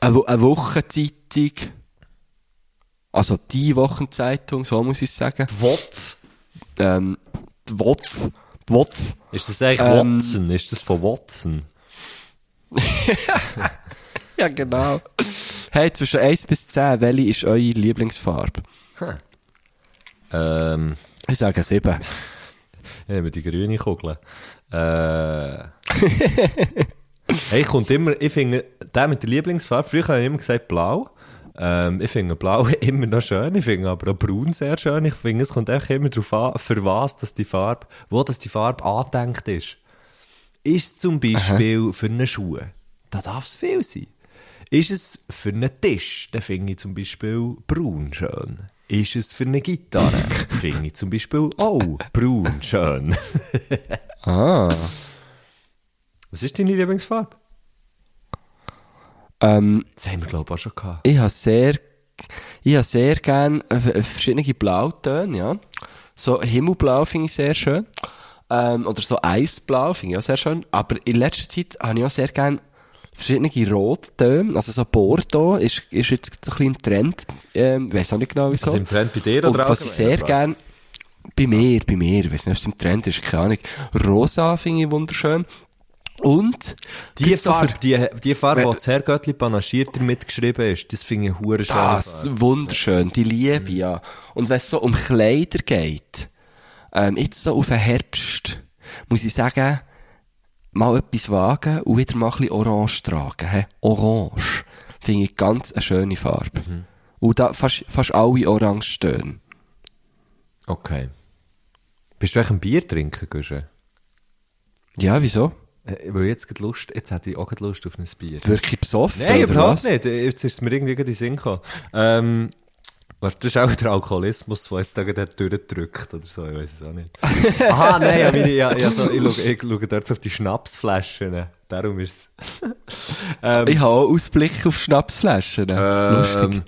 Eine, Wo- eine Wochenzeitung. Also die Wochenzeitung, so muss ich sagen. Wotz. Ähm, die. Die Wotz. Ist das eigentlich Ähm, Watson? Ist das von Watson? Ja, genau. Hey, zwischen 1 bis 10, welche ist eure Lieblingsfarbe? Ähm, Ich sage sieben. ich nehme die grüne Kugel. Äh, hey, kommt immer, ich finde, der mit der Lieblingsfarbe, früher habe ich immer gesagt blau. Ähm, ich finde blau immer noch schön, ich finde aber auch braun sehr schön. Ich finde, es kommt einfach immer darauf an, für was dass die Farbe, wo dass die Farbe angedenkt ist. Ist es zum Beispiel für eine Schuhe? Da darf es viel sein. Ist es für einen Tisch? Dann finde ich zum Beispiel braun schön. Ist es für eine Gitarre? finde ich zum Beispiel auch braun schön. Ah. Was ist deine Lieblingsfarbe? Ähm, Das haben wir, glaube ich, auch schon gehabt. ich habe sehr, ich habe sehr gern äh, verschiedene Blautöne, ja. So Himmelblau finde ich sehr schön. Ähm, oder so Eisblau finde ich auch sehr schön. Aber in letzter Zeit habe ich auch sehr gern verschiedene Rottöne. Also so Bordeaux ist, ist jetzt so ein bisschen im Trend. Ähm, weiß auch nicht genau wieso. Also im Trend bei dir Und oder was ich sehr allgemein, oder gern, bei mir, bei mir, ich weiß nicht, ob es im Trend ist, keine Ahnung. Rosa finde ich wunderschön. Und, Die Farbe, die, die Farbe, Wenn- wo das Herrgöttli panaschiert damit geschrieben ist, das finde ich hure schön. Das, wunderschön, die Liebe, ja. Und wenn es so um Kleider geht, ähm, jetzt so auf den Herbst, muss ich sagen, mal etwas wagen und wieder mal ein bisschen Orange tragen. He? Orange. Finde ich ganz eine schöne Farbe. Und da fast, fast alle Orange Töne. Okay. Bist du eigentlich ein Bier trinken, Gusche? Ja, wieso? Äh, Weil jetzt gerade Lust, jetzt hätte ich auch gerade Lust auf ein Bier. Wirklich besoffen? Nein, oder überhaupt was? nicht. Jetzt ist es mir irgendwie gerade in den Sinn gekommen. Ähm, das ist auch der Alkoholismus, der jetzt da gerade durchdrückt oder so, ich weiß es auch nicht. Aha, nein, ja, meine, ja, ja, so, ich, schaue, ich schaue dort auf die Schnapsflaschen. Darum ist es. ähm, Ich habe auch Ausblick auf Schnapsflaschen. Lustig.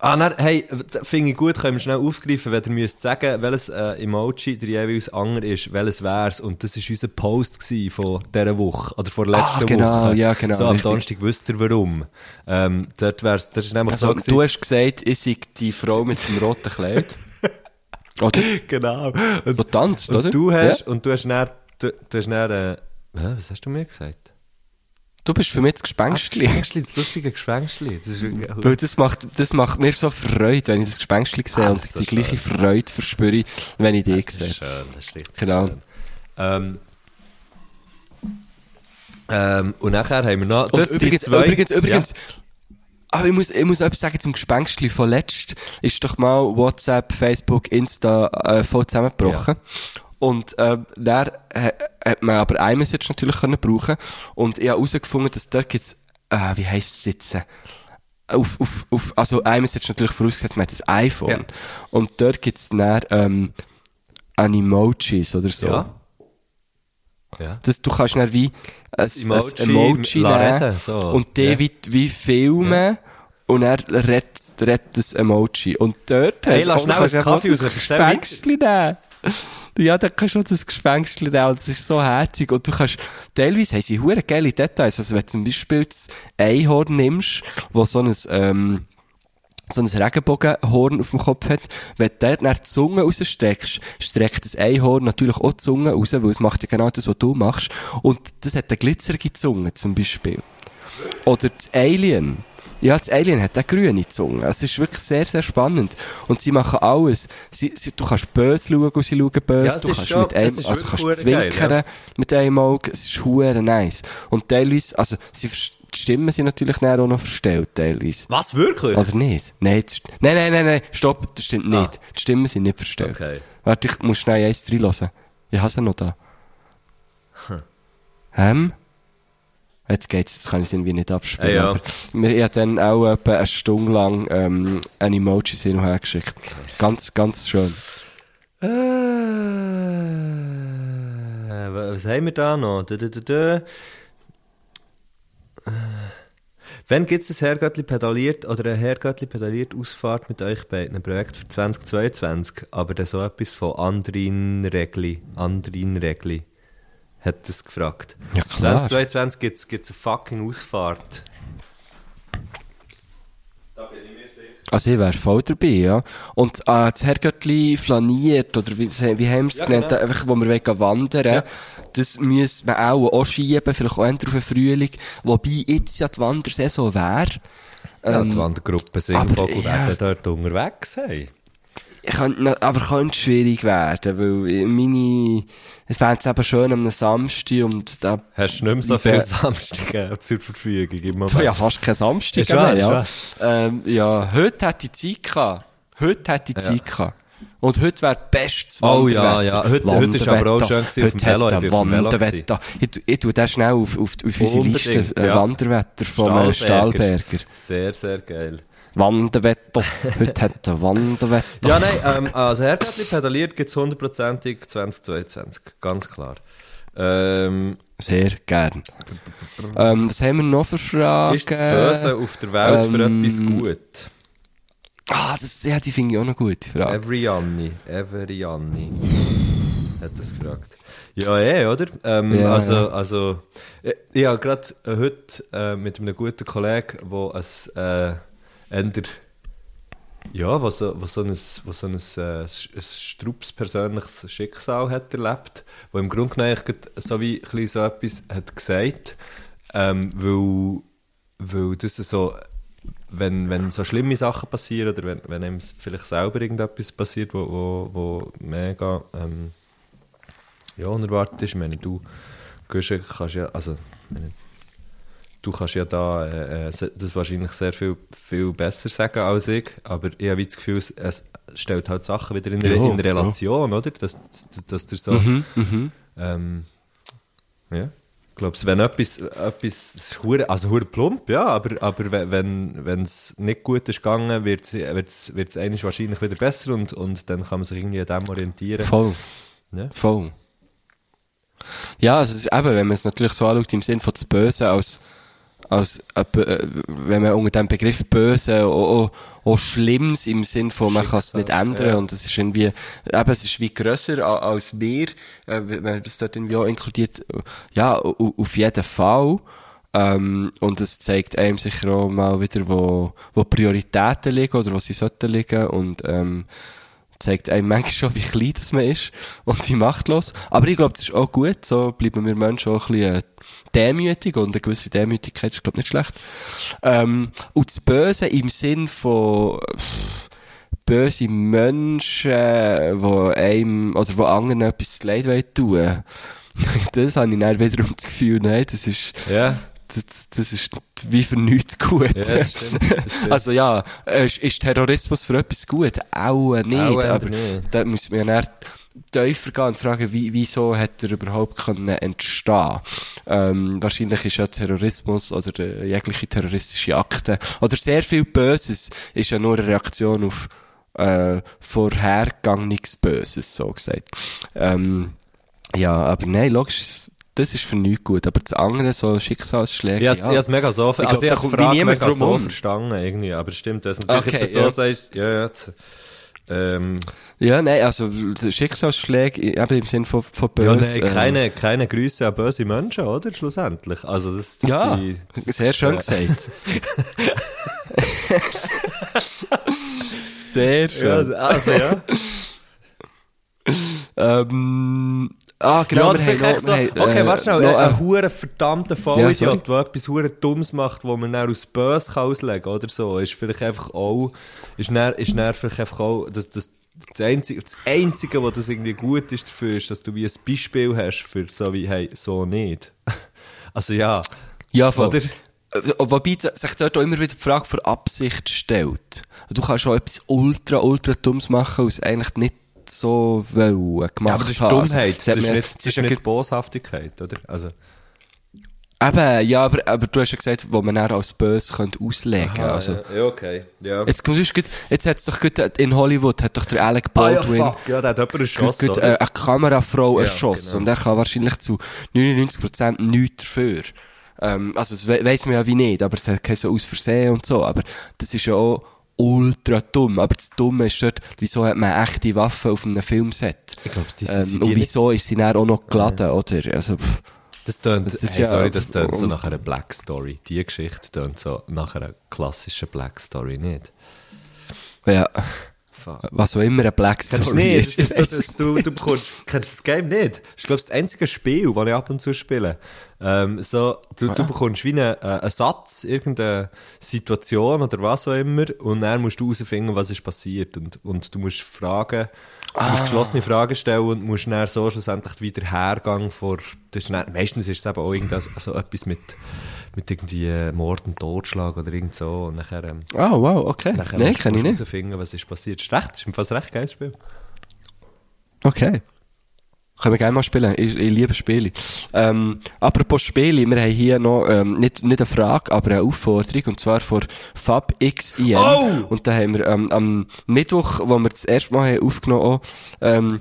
Ah, nein, hey, finde ich gut, können wir schnell aufgreifen, wenn ihr müsst sagen, welches äh, Emoji der jeweils andere ist, welches wär's. Und das war unser Post von dieser Woche, oder von der letzten Ah, genau, Woche. ja, genau, So, am richtig. Donnerstag wisst ihr warum. Ähm, dort wär's, das ist nämlich Also, so gewesen. du hast gesagt, ich sei die Frau mit dem roten Kleid. oder? genau. So Und, tanzt, und oder? du hast, Ja. und du hast dann, du, du hast dann, äh, was hast du mir gesagt? Du bist für mich das Ah, das Gespenstli. Gespenstli, das lustige Gespenstli. Das ist wirklich- Weil das macht, das macht mir so Freude, wenn ich das Gespenstli sehe Ah, und das ist so die gleiche schön. Freude verspüre, wenn ich dich Das sehe. ist schön, das ist richtig Genau. schön. Ähm, ähm, und nachher haben wir noch, Und das, übrigens, zwei, übrigens, übrigens, aber ich muss, ich muss etwas sagen zum Gespenstli von letzt. Ist doch mal WhatsApp, Facebook, Insta, äh, voll zusammengebrochen. Und, ähm, dann äh, hat man aber iMessage natürlich können brauchen. Und ich habe herausgefunden, dass dort gibt's, äh, wie heisst es jetzt? äh, Auf, auf, auf, also iMessage natürlich vorausgesetzt, man hat ein iPhone. Ja. Und dort gibt's dann, ähm, Animojis oder so. Ja. Ja. Das, du kannst dann wie ein, Das Emoji ein Emoji reden, so. und die Ja. wie, wie filmen und er redet, redet das Emoji. Und dort Hey, hast du- schnell einen Kaffee das weiter. Gespenstli nehmen. Ja, da kannst du das Gespenstli nehmen und das ist so herzig. Und du kannst, teilweise haben sie hure geile Details. Also wenn du zum Beispiel das Einhorn nimmst, wo so ein, ähm, so ein Regenbogenhorn auf dem Kopf hat, wenn du dort die Zunge rausstreckst, streckt das Einhorn natürlich auch die Zunge raus, weil es macht ja genau das, was du machst. Und das hat eine glitzerige Zunge, zum Beispiel. Oder das Alien. Ja, das Alien hat eine grüne Zunge. Es ist wirklich sehr, sehr spannend. Und sie machen alles. Sie, sie, du kannst böse schauen und sie schauen böse. Ja, du kannst schon- mit einem, also kannst hure geil, zwinkern ja. mit einem Auge. Es ist hure nice. Und teilweise, also, sie, die Stimmen sind natürlich auch noch verstellt, teilweise. Was, wirklich? Oder nicht? Nein, das, nein, nein, nein, nein, stopp, das stimmt nicht. Die Stimmen sind nicht verstellt. Okay. Warte, ich muss schnell eins reinhören. Ich habe sie noch da. Ähm? Jetzt geht's, jetzt kann ich es irgendwie nicht abspielen. Ja. Aber mir, ich habe dann auch etwa eine Stunde lang ähm, ein Emoji hin und her geschickt. Ganz, ganz schön. Äh, was haben wir da noch? Dö, dö, dö. Äh, Wann gibt es ein Herrgöttli pedaliert oder eine Herrgöttli pedaliert Ausfahrt mit euch beiden? Ein Projekt für 2022, aber dann so etwas von Andrin Regli. Andrin Regli hat das gefragt. Ja, klar. 2022 gibt es eine fucking Ausfahrt. Da bin ich mir sicher. Also ich wäre voll dabei, ja. Und äh, das Herrgöttli flaniert, oder wie, wie haben wir es Ja, genannt, genau. einfach, wo wir wandern Ja. das müssen wir auch, auch schieben, vielleicht auch auf den Frühling, wobei jetzt ja die Wandersaison wäre. Ja, Ähm, die Wandergruppen sind Vogel ja. dort unterwegs. Hey. Könnte, aber könnte schwierig werden, weil meine, ich fände es eben schön am Samstag und da... Hast du nicht mehr so viele Samstage zur Verfügung im Moment? Ja, fast kein Samstag mehr, ja. Ähm, ja, heute hätte ich Zeit gehabt. Heute hätte ich Zeit gehabt. Und heute wäre bestes Oh ja, ja. Heute, heute ist aber auch schön gewesen auf dem Velo. Ich Wanderwetter. Ich, ich tue das schnell auf, auf, auf unsere Liste äh, ja. Wanderwetter vom Stahlberger. Sehr, sehr geil. Wanderwetter. Heute hat er Wanderwetter. Ja, nein, ähm, also Herdöttli pedaliert gibt es hundertprozentig 2022. Ganz klar. Ähm, Sehr gern. ähm, was haben wir noch für Fragen? ist das Böse auf der Welt für Ähm, etwas gut? Ah, das, ja, die finde ich auch noch gut, die Frage. Every Every hat das gefragt. Ja, eh, oder? Ähm, Ja, also, ja. also, ich, ich habe gerade äh, heute äh, mit einem guten Kollegen, der ein, äh, eher, ja, was was so ein, was so ein, äh, ein strubs persönliches Schicksal hat erlebt, wo im Grunde genommen so wie so etwas hat gesagt, ähm, weil, weil das so, wenn, wenn so schlimme Sachen passieren oder wenn, wenn einem vielleicht selber irgendetwas passiert, wo, wo, wo mega ähm, ja, unerwartet ist, ich meine, du kannst ja, also, meine, du kannst ja da äh, äh, das wahrscheinlich sehr viel, viel besser sagen als ich, aber ich habe das Gefühl, es, es stellt halt Sachen wieder in, Ja, in Relation, oder? Dass, dass, dass du so, Mhm, mhm. ähm, ja. Ich glaube, wenn etwas, etwas also hure plump, ja, aber, aber we- wenn es nicht gut ist gegangen, wird es wird's, wird's eigentlich wahrscheinlich wieder besser und, und dann kann man sich irgendwie an dem orientieren. Voll. Ja. Voll. Ja, also eben, wenn man es natürlich so anschaut, im Sinn von das Böse als, als äh, äh, wenn man unter dem Begriff Böse auch, auch, auch Schlimmes im Sinn von, man kann es nicht ändern ja. und es ist irgendwie, eben, es ist wie grösser als wir, äh, wenn man das dort irgendwie auch inkludiert, ja, au- auf jeden Fall. Ähm, und es zeigt einem sicher auch mal wieder, wo, wo Prioritäten liegen oder wo sie sollten liegen und, ähm, zeigt einem manchmal schon, wie klein das man ist und wie machtlos. Aber ich glaube, das ist auch gut. So bleiben wir Menschen auch ein bisschen äh, demütig und eine gewisse Demütigkeit ist, glaube ich, nicht schlecht. Ähm, und das Böse im Sinn von pff, böse Menschen, die einem oder wo anderen etwas leid wollen tun das habe ich dann wiederum das Gefühl, nein, das ist, Ja, das, das ist wie für nichts gut. ja das stimmt. Das stimmt. Also ja, äh, ist, ist Terrorismus für etwas gut? Auch nicht, Auch aber nicht. da muss man ja tiefer gehen und fragen, wie, wieso hat er überhaupt können entstehen ähm, Wahrscheinlich ist ja Terrorismus oder äh, jegliche terroristische Akte oder sehr viel Böses ist ja nur eine Reaktion auf äh, vorhergegangenes Böses, so gesagt. Ähm, ja, aber nein, logisch, das ist für nichts gut, aber das andere, so Schicksalsschläge, Ich habe es mega so, Ich glaub, also ich da habe niemand drum so um. verstanden irgendwie, aber stimmt, das natürlich Okay, jetzt so ja. sagst, ja, ja, jetzt, ähm, Ja, nein, also Schicksalsschläge eben im Sinn von, von böse. ja, nein, keine, keine Grüße an böse Menschen, oder, schlussendlich, also das, das Ja, sind- das sehr schön äh, gesagt. sehr schön. Ja, also ja. Ähm, ah, genau, ja, wir haben noch, so, wir haben, okay, äh, warte schnell, noch, ein, äh, ein hure verdammter Ja, Vollidiot, der etwas hure Dummes macht, wo man dann aus Böse kann auslegen kann, oder so, ist vielleicht einfach auch, ist dann, ist dann vielleicht einfach auch, das, das, das Einzige, das Einzige, was das irgendwie gut ist dafür, ist, dass du wie ein Beispiel hast für so wie, hey, so nicht. Also ja, ja, voll. oder? Äh, Wobei sich dort auch immer wieder die Frage für Absicht stellt. Du kannst schon etwas ultra, ultra Dummes machen, was eigentlich nicht so wollen gemacht Ja, aber das ist Dummheit, das hat ist mir- nicht, das ist ja nicht Boshaftigkeit, oder? Also, Eben, ja, aber, aber du hast ja gesagt, wo man dann als böse könnte auslegen könnte. Also, ja, ja, okay, ja. Jetzt gut, jetzt hat's doch gut, in Hollywood hat doch der Alec Ah, ja, Baldwin fuck, ja, der hat jemanden erschossen, gut, äh, eine Kamerafrau Ja, erschossen genau. und er kann wahrscheinlich zu 99% nichts dafür. Ähm, also das we weiss man ja wie nicht, aber es hat kein so aus Versehen und so, aber das ist ja auch ultra dumm. Aber das Dumme ist dort, wieso hat man echte Waffen auf einem Filmset? Ich glaub, die- ähm, sind die und wieso ist sie dann auch noch geladen, oder? Also, pff. Das tönt, Das ist hey, ja- sorry, das tönt so nach einer Black Story. Die Geschichte tönt so nach einer klassischen Black Story, nicht? ja. Was auch immer ein Black Story ist. Das ist so, dass du, du bekommst, kennst das Game nicht? Das ist, glaube ich, das einzige Spiel, das ich ab und zu spiele. Ähm, so, du, du bekommst wie einen, äh, einen Satz, irgendeine Situation oder was auch immer, und dann musst du herausfinden, was ist passiert. Und, und du musst Fragen, du musst geschlossene Fragen stellen und musst dann so schlussendlich wieder Hergang vor, das ist dann, meistens ist es eben auch irgendwas, also etwas mit, mit irgendwie äh, Mord und Totschlag oder irgend so, und nachher, ähm, Ah, wow, okay. nachher du kenn ich nicht. herausfinden, was ist passiert. Ist recht, ist fast ein recht geiles Spiel. Okay. Können wir gerne mal spielen. Ich, ich liebe Spiele. Ähm, apropos Spiele, wir haben hier noch, ähm, nicht, nicht eine Frage, aber eine Aufforderung, und zwar von FabXIM. Oh! Und da haben wir ähm, am Mittwoch, wo wir das erste Mal haben aufgenommen haben, ähm,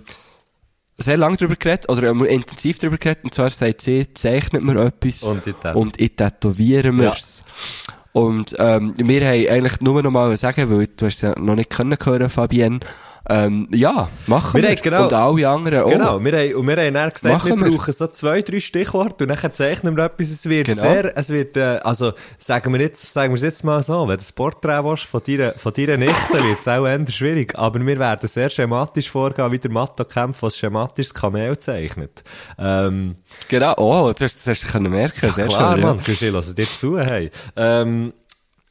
sehr lange darüber geredet, oder intensiv darüber geredet, und zwar sagt sie, zeichnet mir etwas Und ich tät- und ich tätowiere mir's. Und ähm, wir haben eigentlich nur noch mal sagen, weil du hast ja noch nicht können hören, Fabienne, ähm, ja, machen Wir wir. genau- und alle anderen auch. Genau, wir haben, und wir haben dann gesagt, Machen wir wir. brauchen so zwei, drei Stichworte und dann zeichnen wir etwas. Es wird Genau. sehr, es wird, äh, also, sagen wir jetzt, sagen wir es jetzt mal so, wenn du das Porträt willst von deiner, von deiner Nichte, wird es auch eher schwierig. Aber wir werden sehr schematisch vorgehen, wie der Matto Kempf, was schematisch Kamel zeichnet. Ähm, Genau, oh, das, hast- das hast du können merken. Sehr klar, schön, Mann, kannst du lassen dir zu, hey. Ähm,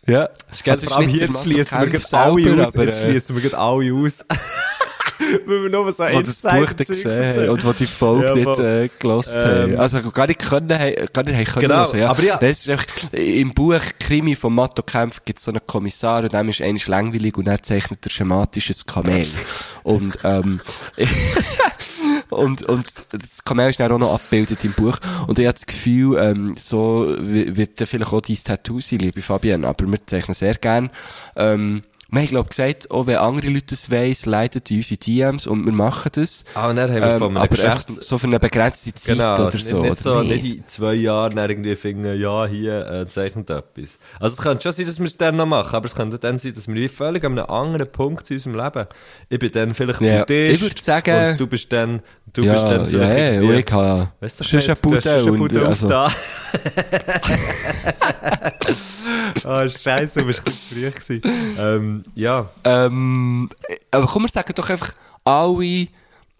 Ja. Das ist Also, vor allem hier jetzt schließen wir gerade alle Kempf aus. Jetzt äh, schließen wir gerade alle aus. Weil wir nur so Wo das Buch dann gesehen haben und wo die Folge Ja, nicht äh, gelost Ähm, haben. Also gar nicht können, gar nicht haben können Genau, hören, ja. aber ja. Das ist einfach, Im Buch Krimi von Matto Kempf gibt es so einen Kommissar und dem ist eigentlich langweilig und er zeichnet ein schematisches Kamel. und, ähm, und, und das Kamel ist dann auch noch abgebildet im Buch. Und ich habe das Gefühl, ähm, so wi- wird dann vielleicht auch dein Tattoo sein, liebe Fabienne. Aber wir zeichnen sehr gern. Ähm, wir haben, glaube gesagt, auch wenn andere Leute das weiss, leitet in unsere DMs und wir machen das. Ah, und dann haben wir Ähm, von einem aber Geschäfts... so für eine begrenzte Zeit Genau, oder nicht, so. nicht so, nicht in zwei Jahren irgendwie finden, ja, hier äh, zeichnet etwas. Also es könnte schon sein, dass wir es dann noch machen, aber es könnte dann sein, dass wir wie völlig an einem anderen Punkt in unserem Leben, ich bin dann vielleicht Ja, Buddhist ich würd sagen- und du bist dann, du ja, bist dann ja, vielleicht hey, irgendwie- und ich habe Weißt du, du hast Bude schon eine und, Bude also, aufgetan. Ah, scheiße, du bist kurz früh gewesen. Ähm, ja. ähm, aber komm, wir sagen doch einfach alle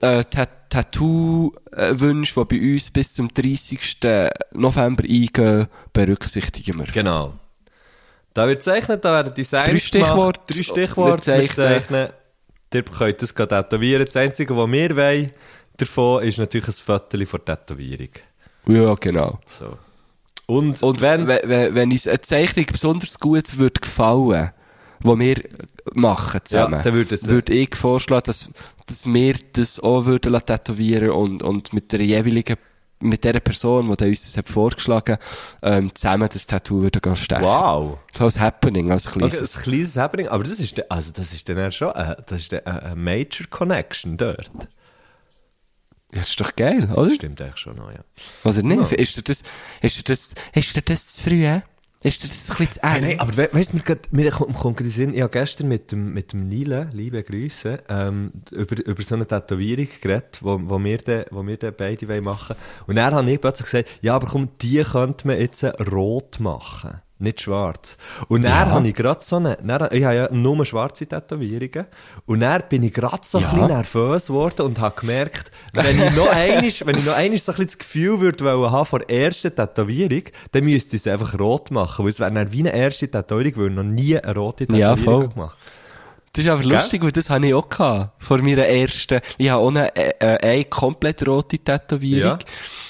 äh, Ta Tattoo-Wünsche, die bei uns bis zum 30. November eingehen, berücksichtigen wir. Genau. Da wird gezeichnet, da werden Designs Drei Stichworte. drei Stichworte, Wir wir zeichnen. zeichnen. Ihr könnt das gerade tätowieren. Das Einzige, was wir wollen, davon ist natürlich ein Foto von der Tätowierung. Ja, genau. So. Und, Und wenn, wenn, wenn, wenn uns eine Zeichnung besonders gut würde gefallen, die wir machen zusammen, Ja, würde würde ich vorschlagen, dass, dass wir das auch würden tätowieren und, und mit der jeweiligen, mit der Person, die uns das hat vorgeschlagen, ähm, zusammen das Tattoo würden stechen. wow. So als Happening, als Okay, kleines. ein kleines Happening, aber das ist, de- also das ist dann schon, äh, das ist eine, eine Major Connection dort. Ja, das ist doch geil, oder? Stimmt eigentlich schon noch, ja. Oder nicht? Ja. Ist dir das, ist dir das, ist dir das zu früh, äh? Ist das ein bisschen zu eng? Hey, nein, aber we weißt du, mir, grad- mir kommt, kommt in Sinn, ich habe gestern mit dem, mit dem Nile, liebe Grüße, ähm, über, über so eine Tätowierung geredet, wo, wo wir dann, wo wir dann beide wollen machen. Und dann habe ich plötzlich gesagt, ja, aber komm, die könnte man jetzt rot machen. Nicht schwarz. Und dann Ja. habe ich gerade so eine, dann, ich habe ja nur schwarze Tätowierungen. Und dann bin ich gerade so Ja. ein bisschen nervös geworden und habe gemerkt, wenn ich noch einisch, wenn ich noch einisch so ein bisschen das Gefühl würde wollen haben vor der ersten Tätowierung, dann müsste ich es einfach rot machen. Weil es wäre dann wie eine erste Tätowierung, weil ich noch nie eine rote Ja, Tätowierung voll. gemacht Das ist aber Gell? lustig, weil das habe ich auch gehabt. Vor meiner ersten. Ich habe auch eine, äh, eine komplett rote Tätowierung. Ja.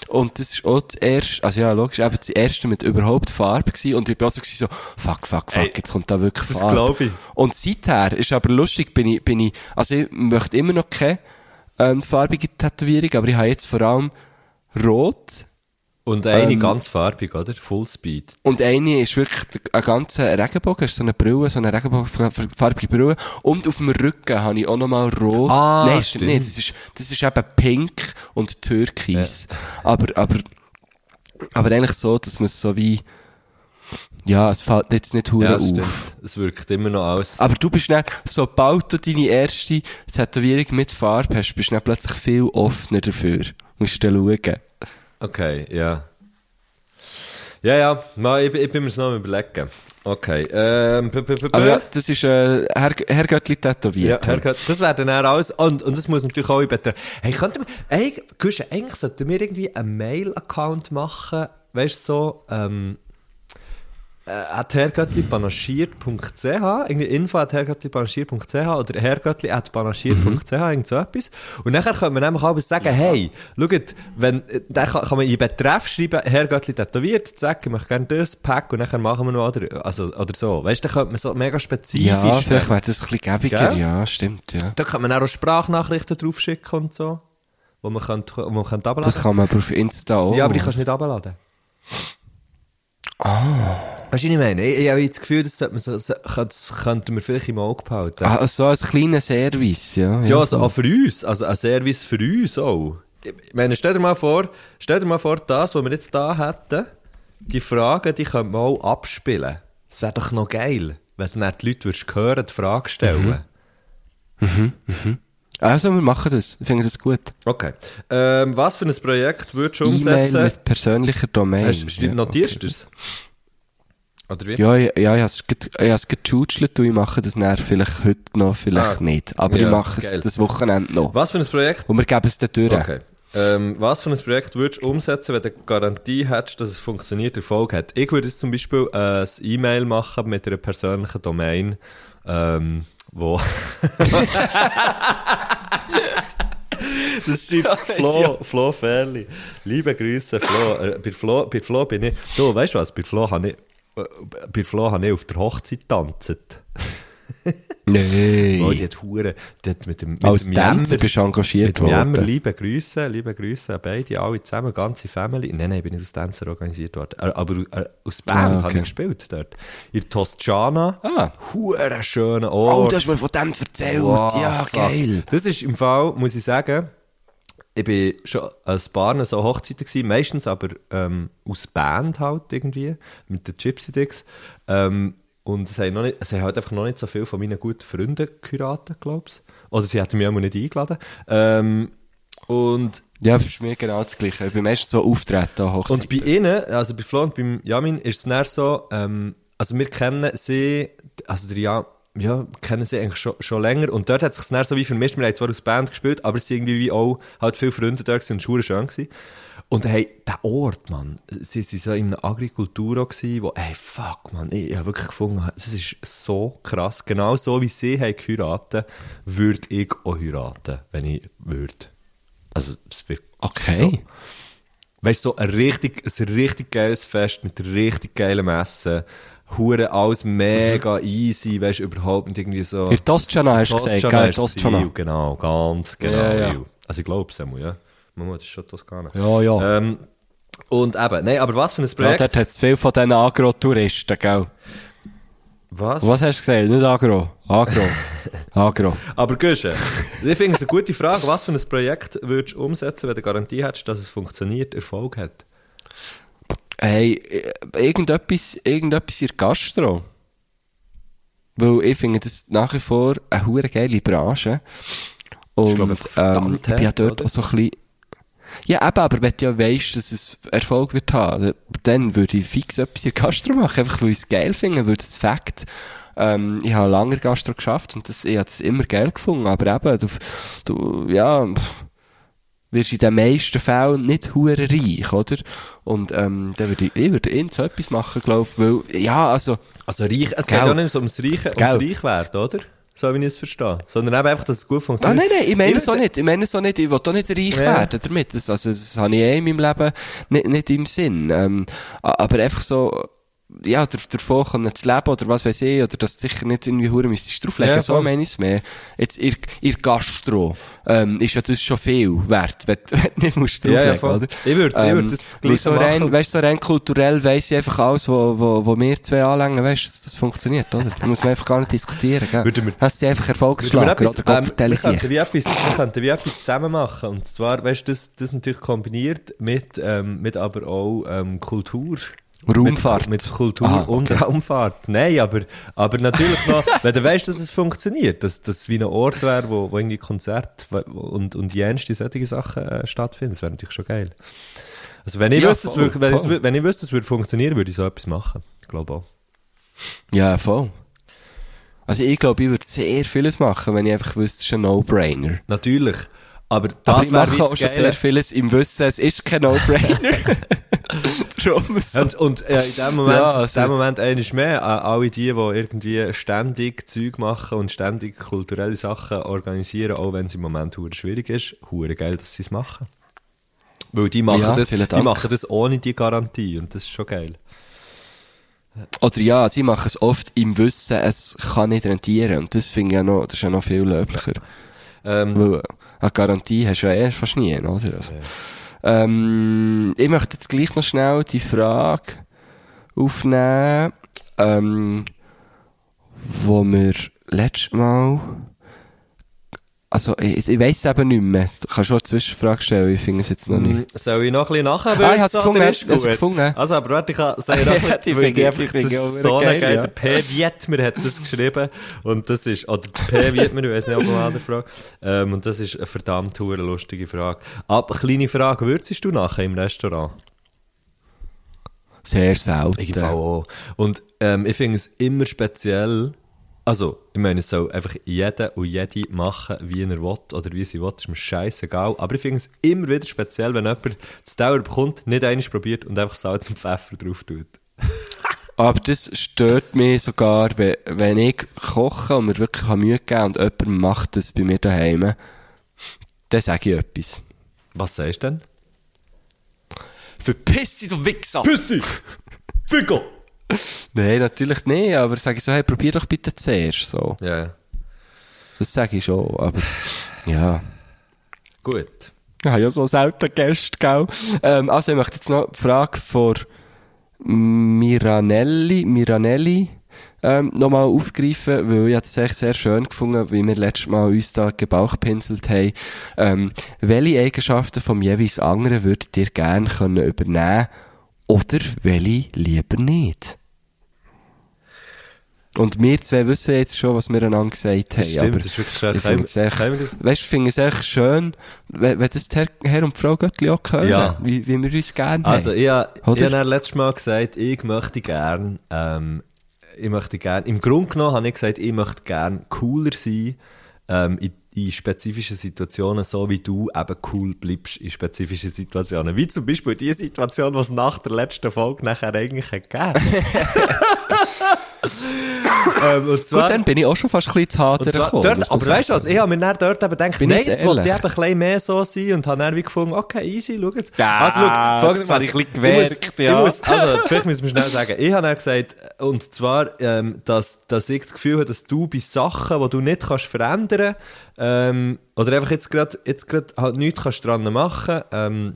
Und das ist auch das erste, also ja, logisch, eben das erste mit überhaupt Farbe gewesen. Und ich bin auch so, so fuck, fuck, fuck, Ey, jetzt kommt da wirklich das Farbe. glaub ich. Und seither ist aber lustig, bin ich, bin ich, also ich möchte immer noch keine, ähm, farbige Tätowierung, aber ich habe jetzt vor allem rot, Und eine Ähm, ganz farbig, oder? Fullspeed. Und eine ist wirklich ein ganzer Regenbogen, ist so eine Brille, so eine regenbogenfarbige Brille. Und auf dem Rücken habe ich auch nochmal rot. Ah, Nein, stimmt nicht. Das ist, das ist eben pink und türkis. Aber, aber, aber eigentlich so, dass man es so wie, ja, es fällt jetzt nicht hure Ja, auf. stimmt. Es wirkt immer noch aus. Aber du bist dann, sobald du deine erste Tätowierung mit Farbe hast, bist du dann plötzlich viel offener dafür. Musst du dann schauen. Okay, ja. Ja, ja, ich, ich bin mir es noch überlegen. Okay, ähm, p -p -p Aber ja, das ist äh, Herr, Herr Göttli Ja, tätowiert. Herr Gott, das wäre dann auch alles. Und, und das muss natürlich auch betreffen. Hey, könnte man, hey, Guschen, eigentlich sollten wir irgendwie einen Mail-Account machen, weißt du, so, ähm, äh, at herrgöttli.panaschiert.ch, irgendwie info at herrgöttli.panaschiert.ch oder herrgöttli at panaschiert.ch, irgend so etwas. Und nachher können wir nämlich auch sagen, hey, schaut, wenn, äh, dann kann, kann man in Betreff schreiben, Herrgöttli tätowiert, sagen, ich möchte gerne das, Pack, und nachher machen wir noch, oder, also, oder so. Weißt du, dann könnte man so mega spezifisch Ja, vielleicht werden. wäre das ein bisschen gäbiger, Gell? ja, stimmt, ja. Da kann man auch draufschicken drauf schicken und so. Wo man könnte, wo man könnte abladen. Das kann man aber auf Insta auch. ja, aber die kannst du nicht abladen. Ah. Weißt du, was ich meine? Ich, ich habe das Gefühl, das, sollte man so, das könnten wir vielleicht im Auge behalten. Ah, so als kleiner Service, ja. ja, also auch für uns. Also ein Service für uns auch. Ich meine, stell dir mal vor, stell dir mal vor, das, was wir jetzt da hätten, die Fragen, die könnte man auch abspielen. Das wäre doch noch geil, wenn du dann die Leute würdest hören, die Frage stellen. Also, wir machen das. Ich finde das gut. Okay. Ähm, was für ein Projekt würdest du E-Mail umsetzen? mit persönlicher Domain. Hast, ja, notierst okay. du es? Oder wie? Ja, ja, ja, ich habe es ge- ich habe es gechutschelt und ich mache das dann vielleicht heute noch, vielleicht Ah, nicht. Aber ja, ich mache geil. es das Wochenende noch. Was für ein Projekt? Und wir geben es dann durch. Okay. Ähm, was für ein Projekt würdest du umsetzen, wenn du eine Garantie hättest, dass es funktioniert, Erfolg hat? Ich würde jetzt zum Beispiel äh, ein E-Mail machen mit einer persönlichen Domain, ähm, wo... Das schreibt Flo, Flo Ferli. Liebe Grüße, Flo. Äh, bei, Flo. Bei Flo bin ich... Du, weißt du was? Bei Flo habe ich... äh, Bei Flo habe ich auf der Hochzeit getanzt. Nein. Oh, die hat Hure, die hat mit dem, mit Als dem Tänzer bist du engagiert mit dem Jämmer, worden. liebe Grüße, liebe Grüße an beide, alle zusammen, ganze Family. Nein, nein, ich bin nicht als Tänzer organisiert worden. Äh, Aber äh, als Band Ah, okay. habe ich gespielt dort. In Toskana. Ah. Hure schöner Oh, Ort. du hast mir von dem erzählt. Wow, ja, fuck. geil. Das ist im Fall, muss ich sagen, ich bin schon ein paar so Hochzeiten gewesen, meistens aber ähm, aus Band halt irgendwie, mit den Gypsy Dicks. Ähm, und es haben, noch nicht, es haben halt einfach noch nicht so viele von meinen guten Freunden geheiratet, glaube ich. Oder sie hätten mich auch nicht eingeladen. Ähm, und Ja, das ist mir genau das Gleiche. Ich bin meistens so auftreten an Hochzeit. und bei ihnen, also bei Flo und beim Jamin, ist es dann so, ähm, also wir kennen sie, also der Jan, ja, kennen sie eigentlich schon, schon länger und dort hat es sich dann so wie vermischt, wir haben zwar aus Band gespielt, aber es sind irgendwie wie auch halt viele Freunde dort gewesen und war schön gewesen. Und hey, der Ort, Mann, sie waren so in einer Agrikultur auch wo, ey, fuck, Mann, ich, ich habe wirklich gefunden, das ist so krass. Genau so wie sie haben geheiratet, würde ich auch heiraten, wenn ich würde. Also, es wird Okay. so. Weißt du, so ein richtig, ein richtig geiles Fest mit richtig geilem Essen. Hure alles mega easy, weißt du, überhaupt nicht irgendwie so. In Toskana hast du gesagt, gell? Ziel, Genau, ganz genau. Ja, ja. Also ich glaube es einmal, ja. Das ist schon Toskana. Ja, ja. Ähm, und eben, nein, aber was für ein Ja, Projekt? dort hat es viel von diesen Agro-Touristen, gell? was? Was hast du gesagt? Nicht Agro. Agro. Agro. Aber Güsche, ich finde es eine gute Frage. Was für ein Projekt würdest du umsetzen, wenn du Garantie hättest, dass es funktioniert, Erfolg hat? Hey, äh, irgendetwas, irgendetwas in der Gastro. Weil ich finde das nach wie vor eine hure geile Branche. Und, glaube ich, ähm, verdammt ich bin ja dort oder? auch so ein bisschen, ja, eben, aber wenn du ja weisst, dass es Erfolg wird haben, dann würde ich fix etwas in der Gastro machen, einfach weil ich es geil finde, weil das Fakt, ähm, ich habe lange Gastro geschafft und das, ich habe das immer geil gefunden, aber eben, du, du ja, pff, wirst in den meisten Fällen nicht hure reich, oder? Und, ähm, dann würde ich, ich würde irgend so etwas machen, glaube ich, weil, ja, also, Also reich, es geht auch nicht so ums Reiche, ums. Reichwerden, oder? So wie ich es verstehe. Sondern eben einfach, dass es gut Ah, funktioniert. nein, nein, ich meine es auch nicht. Ich meine es auch nicht. Ich will auch nicht reich Ja. werden damit. Das, also, das habe ich eh in meinem Leben nicht, nicht im Sinn. Ähm, aber einfach so, ja, der, davon können zu leben oder was weiß ich, oder dass du sicher nicht irgendwie hure müsstest drauflegen. Ja, so meine ich es mehr. Jetzt, ihr, ihr Gastro, ähm, ist ja das schon viel wert, wenn, du- wenn du nicht musst Ja, drauflegen, ja, voll. oder? Ich würde- ich würde das gleich so so rein, machen. weißt du, so rein kulturell weiss ich einfach alles, wo, wo, wo wir zwei anlängen, weißt dass das funktioniert, oder? Da muss man einfach gar nicht diskutieren, gell? Würden wir- Hast du einfach Erfolgsschlager oder ähm, wir, könnten wie etwas, wir könnten wie etwas zusammen machen. Und zwar, weißt du, das, das natürlich kombiniert mit, ähm, mit aber auch ähm, Kultur. Raumfahrt. Mit, mit Kultur Aha, und Raumfahrt. Nein, aber, aber natürlich noch, wenn du weißt, dass es funktioniert, dass das wie ein Ort wäre, wo, wo irgendwie Konzert und, und jenste solche Sachen äh, stattfinden, das wäre natürlich schon geil. Also wenn ich Ja, wüsste, es voll, würde, wenn, voll. wenn ich wüsste, es würde funktionieren, würde ich so etwas machen. Ich glaube auch. Ja, voll. Also ich glaube, ich würde sehr vieles machen, wenn ich einfach wüsste, es ist ein No-Brainer. Natürlich. Aber das Aber ich mache auch schon sehr vieles im Wissen, es ist kein No-Brainer. Darum so. Und, und äh, in dem Moment, Ja, also- in dem Moment eines mehr, äh, alle die, die irgendwie ständig Zeug machen und ständig kulturelle Sachen organisieren, auch wenn es im Moment schwierig ist, hure geil, dass sie es machen. Weil die machen, Ja, das, die machen das ohne die Garantie und das ist schon geil. Oder ja, sie machen es oft im Wissen, es kann nicht rentieren. Und das finde ich ja noch, das ist ja noch viel löblicher. Ähm, Weil eine Garantie hast du ja erst fast nie, oder? Also, ähm, ich möchte jetzt gleich noch schnell die Frage aufnehmen, ähm, wo wir letztes Mal, also ich, ich weiss es eben nicht mehr. Du kannst schon eine Zwischenfrage stellen, ich finde es jetzt noch nicht. soll ich noch ein bisschen nachher? Ah, ich hab's gefunden, ich hab's gefunden. Also, aber warte, ich kann sagen, noch ein bisschen, weil ich- einfach das so geil, eine geile ja. P. Wietmer hat das geschrieben und das ist, oder P. Wietmer, ich weiß nicht, ob man eine Frage, ähm, und das ist eine verdammt hure lustige Frage. Aber, kleine Frage, würzest du nachher im Restaurant? Sehr selten. Ich auch. Und ähm, ich finde es immer speziell, also, ich meine, es soll einfach jeder und jede machen, wie er will oder wie sie will, ist mir scheißegal. Aber ich finde es immer wieder speziell, wenn jemand das Dauer bekommt, nicht eines probiert und einfach Salz und Pfeffer drauf tut. Aber das stört mich sogar, wenn, wenn ich koche und mir wirklich Mühe geben und jemand macht das bei mir daheim, dann sage ich etwas. Was sagst du denn? Verpiss dich, du Wichser! Püssi! Fico! Nein, natürlich nicht, aber sage ich so, hey, probier doch bitte zuerst, so. Ja. Das sage ich schon, aber, ja. Gut. Ich habe ja so selten Gäste, gell? Ähm, also, ich möchte jetzt noch die Frage von Miranelli, Miranelli, ähm, nochmal aufgreifen, weil ich es echt sehr schön gefunden, wie wir letztes Mal uns da gebauchpinselt haben. Ähm, welche Eigenschaften vom jeweils anderen würdet ihr gerne können übernehmen oder welche lieber nicht? Und wir zwei wissen jetzt schon, was wir einander gesagt haben. Das stimmt, aber das ist wirklich schön. Ich finde es echt, weißt, ich es echt schön, wenn, wenn das Herr, Herr und Frau Göttli auch hören, Ja. wie, wie wir uns gerne Also, haben. ich, ha- ich Oder? habe letztes Mal gesagt, ich möchte gern, ähm, ich möchte gern, im Grunde genommen habe ich gesagt, ich möchte gern cooler sein, ähm, in, in spezifischen Situationen, so wie du eben cool bleibst in spezifischen Situationen. Wie zum Beispiel die Situation, die es nach der letzten Folge nachher eigentlich gegeben. ähm, und zwar, Gut, dann bin ich auch schon fast ein bisschen zu hart gekommen. dort, aber weißt du was, ich habe mir dann dort eben gedacht, Bin nein, jetzt wollte ich eben ein bisschen mehr so sein und habe dann wie gefunden, okay, easy, schau jetzt. Ja, also, schau, das habe ich ein bisschen gemerkt, ich muss, ja. Ich muss, also, vielleicht müssen wir schnell sagen, ich habe dann gesagt, und zwar, ähm, dass, dass ich das Gefühl habe, dass du bei Sachen, die du nicht kannst verändern, ähm, oder einfach jetzt gerade, jetzt halt nichts kannst dran machen, ähm,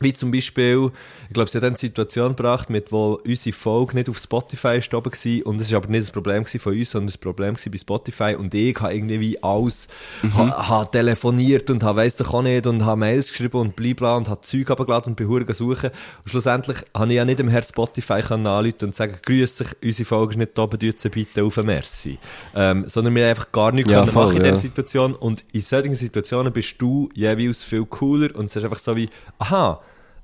wie zum Beispiel, ich glaube, sie hat dann die Situation gebracht, mit wo unsere Folge nicht auf Spotify ist oben war, und es war aber nicht das Problem von uns, sondern das Problem bei Spotify, und ich habe irgendwie wie alles, ha, ha telefoniert und habe weiss doch auch nicht, und habe Mails geschrieben und blibla, und habe Zeug abgeladen und bin hure suchen, und schlussendlich habe ich ja nicht dem Herrn Spotify können anrufen und sagen, grüß dich, unsere Folge ist nicht oben, tut sie bitte auf Merci. Ähm, sondern wir haben einfach gar nichts Ja, können voll, machen in ja. dieser Situation, und in solchen Situationen bist du jeweils viel cooler, und es ist einfach so wie, aha,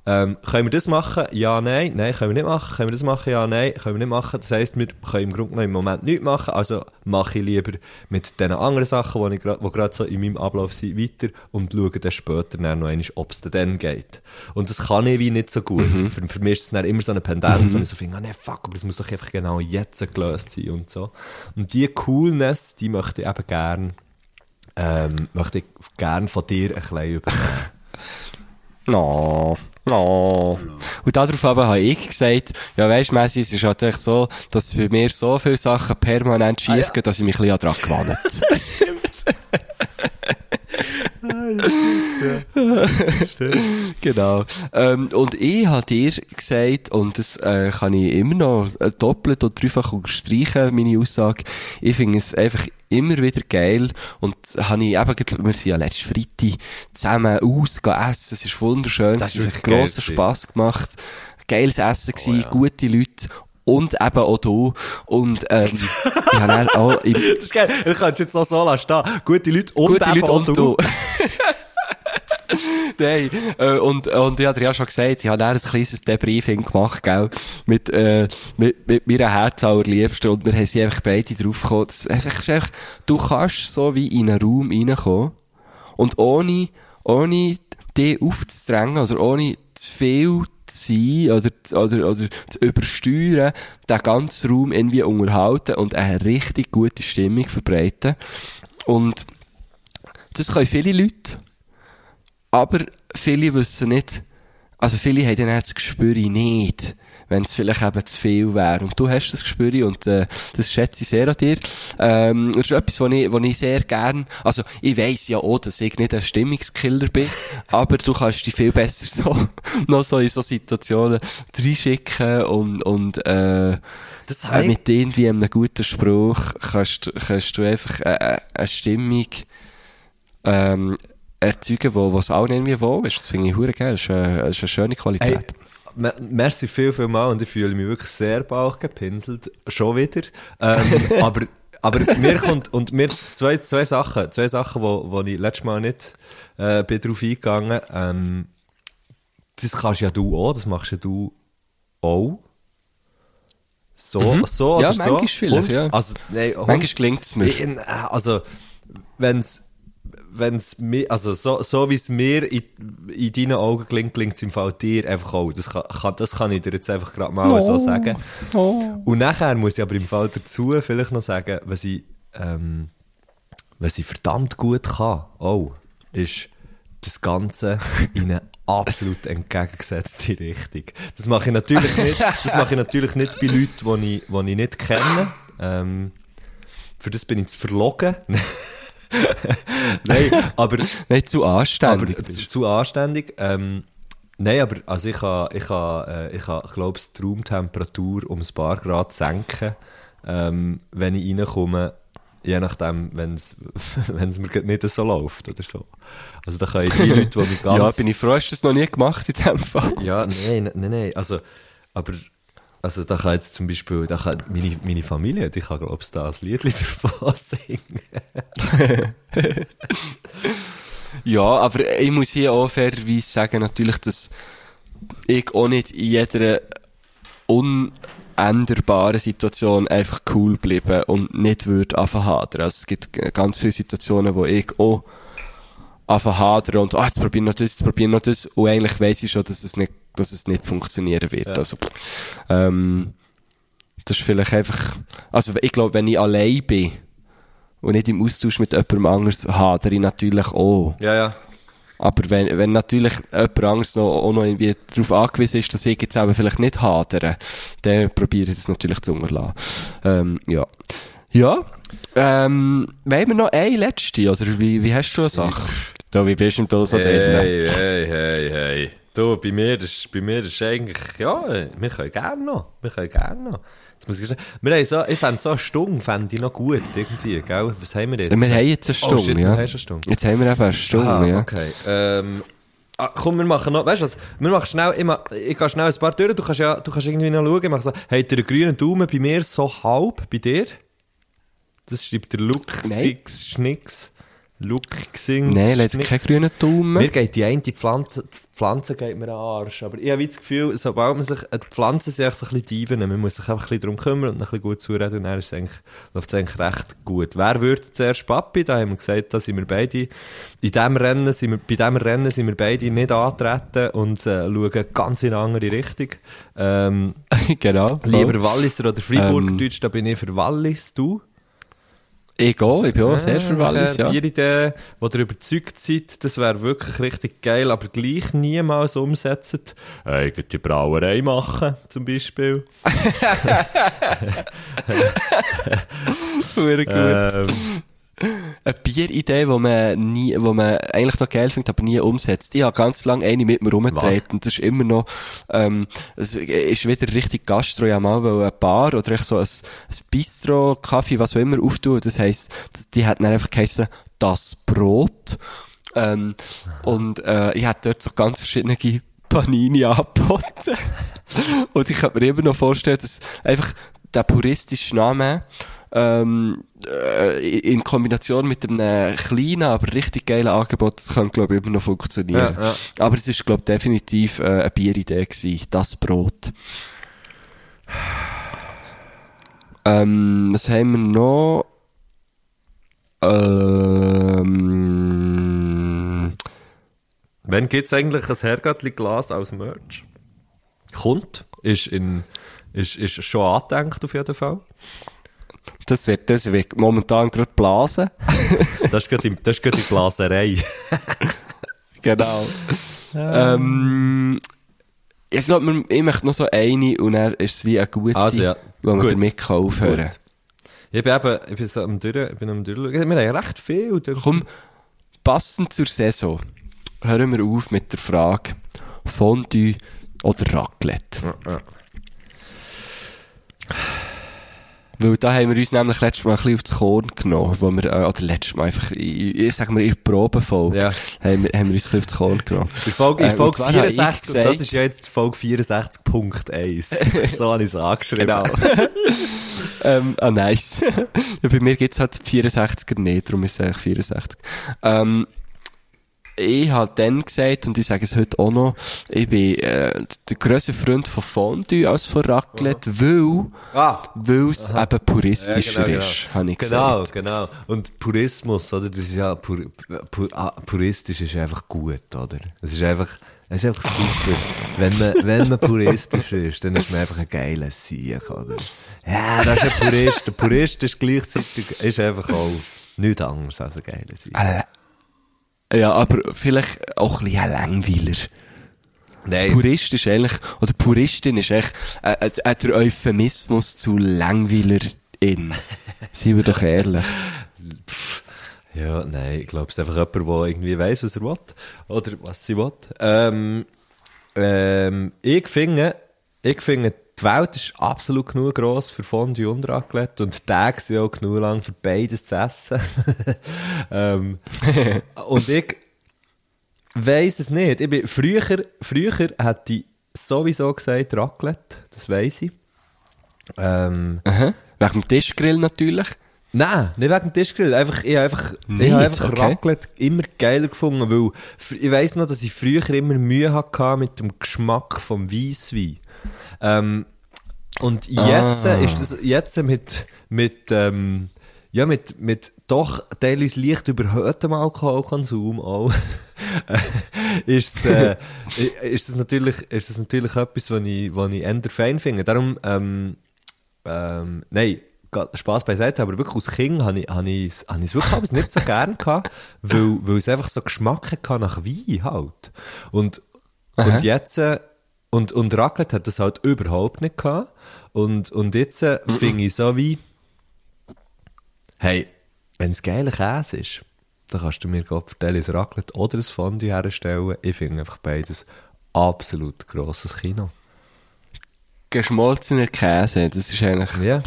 ähm, können wir das machen? Ja, nein. Nein, können wir nicht machen. Können wir das machen? Ja, nein. Können wir nicht machen. Das heisst, wir können im Grunde genommen im Moment nichts machen. Also mache ich lieber mit den anderen Sachen, die, gerade so in meinem Ablauf sind, weiter und schaue dann später dann noch einmal, ob es denn dann geht. Und das kann ich wie nicht so gut. Für, für mich ist es dann immer so eine Pendenz, wo ich so finde, ah, nee, fuck, aber das muss doch einfach genau jetzt gelöst sein und so. Und die Coolness, die möchte ich eben gern, ähm, möchte ich gern von dir ein bisschen übernehmen. No, no. Und darauf habe ich gesagt, ja weisst du, Messi, es ist halt echt so, dass bei mir so viele Sachen permanent Ah, schief gehen, dass ich mich ein bisschen daran gewandt. Genau. Ähm, und ich habe dir gesagt, und das äh, kann ich immer noch äh, doppelt oder dreifach unterstreichen, meine Aussage, ich finde es einfach immer wieder geil und habe ich eben, wir sind ja letztes Freitag zusammen aus essen, es ist wunderschön, Das es hat grossen. Spass gemacht, geiles Essen gewesen, ja. gute Leute und eben auch du und ähm, ich habe auch im, Das ist geil. Du kannst jetzt noch so lassen stehen. Gute Leute und Gute eben Leute auch und du. Nein, äh, und, und ich habe ja schon gesagt, ich habe dann ein kleines Debriefing gemacht, gell, mit, äh, mit, mit meiner Herzallerliebsten und wir haben sie einfach beide draufgekommen. Du kannst so wie in einen Raum reinkommen und ohne, ohne dich aufzudrängen, oder ohne zu viel zu sein oder, oder, oder zu übersteuern, den ganzen Raum irgendwie unterhalten und eine richtig gute Stimmung verbreiten. Und das können viele Leute, aber viele wissen nicht, also viele haben dann das Gespür nicht, wenn es vielleicht eben zu viel wäre. Und du hast das Gespür und äh, das schätze ich sehr an dir. Ähm, das ist etwas, was ich, was ich sehr gern, also ich weiss ja auch, dass ich nicht ein Stimmungskiller bin, aber du kannst dich viel besser so, noch so in so Situationen reinschicken und, und äh, Das äh, mit irgendwie einem guten Spruch kannst, du- kannst du einfach äh, äh, eine Stimmung ähm, erzeugen, wo es auch irgendwie wohl ist. Das finde ich hure geil. Das ist, äh, das ist eine schöne Hey, Qualität. me- merci viel, viel mal und ich fühle mich wirklich sehr bauch gepinselt. Schon wieder. Ähm, aber, aber mir kommt, und mir zwei, zwei Sachen, zwei Sachen, wo, wo ich letztes Mal nicht, äh, bin drauf eingegangen, ähm, das kannst ja du auch, das machst ja du auch. So, so Mhm. Ja, oder so. manchmal vielleicht, Und- ja. Also, nein, Manchmal gelingt es mir. also, wenn's, wenn's mir, also, so, so wie es mir in, in deinen Augen klingt, klingt es im Fall dir einfach auch. Das kann, kann, das kann ich dir jetzt einfach gerade mal so sagen. Und nachher muss ich aber im Fall dazu vielleicht noch sagen, was ich, ähm, was ich verdammt gut kann, auch, ist das Ganze in eine absolut entgegengesetzte Richtung. Das mache ich natürlich nicht, das mache ich natürlich nicht bei Leuten, die ich, die ich nicht kenne. Ähm, für das bin ich zu verlogen. Nein, aber, Nicht zu anständig. aber zu, zu anständig. Ähm, nein, aber also ich kann, ich kann, äh, ich kann glaube ich, die Raumtemperatur um ein paar Grad senken, ähm, wenn ich reinkomme, je nachdem, wenn es mir nicht so läuft oder so. Also da können die Leute, die mich ganz... ja, bin ich froh, hast du das noch nie gemacht in dem Fall. Ja, nein, nein, nein. Also, aber, also da kann jetzt zum Beispiel, da kann meine, meine Familie, die kann, glaube ich, da ein Lied davon singen. Ja, aber ich muss hier auch fairerweise sagen, natürlich, dass ich auch nicht in jeder unänderbaren Situation einfach cool bleiben und nicht würde anfangen. Also es gibt ganz viele Situationen, wo ich auch anfangen und, ah, jetzt probier noch das, jetzt probier noch das und eigentlich weiss ich schon, dass es nicht, dass es nicht funktionieren wird. Also, ähm, das ist vielleicht einfach, also ich glaube, wenn ich allein bin, und nicht im Austausch mit jemandem anders hadere ich natürlich auch. Ja, ja. Aber wenn, wenn natürlich jemand anderes noch, auch noch irgendwie darauf angewiesen ist, dass ich jetzt eben vielleicht nicht hadere, dann probiere ich das natürlich zu unterlassen. Ähm, ja. Ja. Ähm, wollen wir noch eine letzte, oder wie, wie hast du eine Sache? Da, wie bist du da so drin? Hey, hey, hey, hey. Du, bei mir, das, bei mir ist eigentlich, ja, wir können gerne noch. Wir können gerne noch. Jetzt muss ich sagen, wir haben so, ich fände so eine Stunde, fände ich noch gut, irgendwie, gell? Was haben wir jetzt? Wir haben jetzt eine Oh, Stunde, shit, ja. eine Stunde. Jetzt haben wir eben eine Stunde, Ah, ja. okay. Ähm, ah, komm, wir machen noch, weißt du was? Wir machen schnell, ich, mach, ich gehe schnell ein paar durch, du kannst ja, du kannst irgendwie noch schauen, ich mache so, ihr einen grünen Daumen bei mir so halb, bei dir? Das schreibt der. Six Schnicks. Luke Xing. Nein, leider keinen grünen Daumen. Mir geht die eine die Pflanze, die Pflanze geht mir an den Arsch. Aber ich habe das Gefühl, sobald man sich, äh, die Pflanzen sind eigentlich so ein bisschen Diven, man muss sich einfach ein bisschen darum kümmern und ein bisschen gut zureden und dann ist eigentlich, läuft es eigentlich recht gut. Wer würde zuerst Papi? Da haben wir gesagt, da sind wir beide, in diesem Rennen sind wir, bei diesem Rennen sind wir beide nicht antreten und äh, schauen ganz in eine andere Richtung. Ähm, genau. lieber Walliser oder Freiburg-Deutsch, Ähm. da bin ich für Wallis, du? Ich gehe, ich bin auch sehr für Wallis, äh, ja. Vier Ideen, wo ihr überzeugt seid, das wäre wirklich richtig geil, aber gleich niemals umsetzen. Eigene Brauerei machen, zum Beispiel. Sehr gut. Ähm, Eine Bieridee, die man nie, wo man eigentlich noch geil findet, aber nie umsetzt. Ich habe ganz lange eine mit mir rumgedreht und das ist immer noch, ähm, es ist wieder richtig Gastro, ja mal, weil eine Bar oder echt so ein, ein Bistro, Kaffee, was auch immer auftun. Das heisst, die hat dann einfach geheißen, das Brot. Ähm, und, äh, ich hatte dort so ganz verschiedene Panini angeboten. und ich kann mir immer noch vorstellen, dass einfach der puristische Name, ähm, äh, in Kombination mit einem kleinen, aber richtig geilen Angebot, das kann, glaube ich, immer noch funktionieren. Ja, ja. Aber es ist, glaube ich, definitiv äh, eine Bieridee gewesen, das Brot. Ähm, was haben wir noch? Ähm, Wann gibt's eigentlich ein Herrgöttli-Glas als Merch? Kommt. Ist, in, ist, ist schon angedenkt auf jeden Fall. Das wird, das wird momentan gerade blasen. Das ist gerade die, das ist gerade die Glaserei. Genau. ähm, ich glaube, ich möchte noch so eine und dann ist es wie eine gute, Also, ja. wo man Gut. damit kann aufhören Gut. Ich bin eben, ich bin so am Durch, ich bin am Durch. Wir haben recht viel. Komm, passend zur Saison, hören wir auf mit der Frage Fondue oder Raclette. Ja, ja. Weil da haben wir uns nämlich letztes Mal ein bisschen aufs Korn genommen, wo wir, äh, oder letztes Mal einfach, ich, ich sag mal, in der Probenfolge, Ja. haben, wir, haben wir uns ein bisschen aufs Korn genommen. In Folge, in Äh, Folge zwar habe ich 64, und das gesagt- ist ja jetzt Folge 64.1. so habe ich es angeschrieben. Genau. ähm, ah, nice. ja, bei mir gibt's halt 64er nicht, darum ist es eigentlich 64. Ähm, ich habe dann gesagt, und ich sage es heute auch noch, ich bin äh, der grösste Freund von Fondue als von Raclette, weil Ah, es eben puristischer Ja, genau, ist, habe ich Genau, gesagt. genau. Und Purismus, oder? Das ist ja, pur, pur, ah, puristisch ist einfach gut, oder? Es ist einfach, es ist einfach super. wenn man, wenn man puristisch ist, dann ist man einfach ein geiler Sieg, oder? Ja, das ist ein Purist. Der Purist ist gleichzeitig, ist einfach auch nichts anderes als ein geiler Sieg. Ja, aber vielleicht auch ein bisschen Langweiler. Nein. Purist ist eigentlich, oder Puristin ist echt äh, äh, äh, der Euphemismus zu Langweilerin. Seien wir doch ehrlich. Ja, nein, ich glaube, es ist einfach jemand, der irgendwie weiss, was er will. Oder was sie will. Ähm, ähm, ich finde, ich finde, die Welt ist absolut genug gross für Fondue und Raclette und die Tage sind auch genug lang für beides zu essen. ähm, und ich weiss es nicht. Ich bin, früher, früher hätte ich sowieso gesagt Raclette, das weiss ich. Ähm, Aha. Wegen dem Tischgrill natürlich. Nein, nicht wegen dem Tischgrill. Einfach, ich habe einfach, ich Nicht? habe einfach Okay. Raclette immer geiler gefunden, weil ich weiss noch, dass ich früher immer Mühe hatte mit dem Geschmack vom Weisswein. Ähm, und jetzt Ah. ist das, jetzt mit, mit, ähm, ja, mit, mit doch teilweise leicht überhöhtem Alkoholkonsum auch, ist, äh, ist das natürlich, ist das natürlich etwas, was ich, was ich eher fein finde. Darum, ähm, ähm, nein, Spass beiseite, aber wirklich als Kind habe ich, habe ich, es- habe ich es wirklich nicht so gern gehabt, weil, weil es einfach so Geschmack hatte nach Wein halt. Und, Aha. und jetzt, äh, und, und Raclette hat das halt überhaupt nicht gehabt. Und, und jetzt äh, finde ich so wie, hey, wenn es geiler Käse ist, dann kannst du mir Gott vertellen, ein Raclette oder ein Fondue herstellen. Ich finde einfach beides absolut grosses Kino. Geschmolzener Käse, das ist eigentlich, Ja.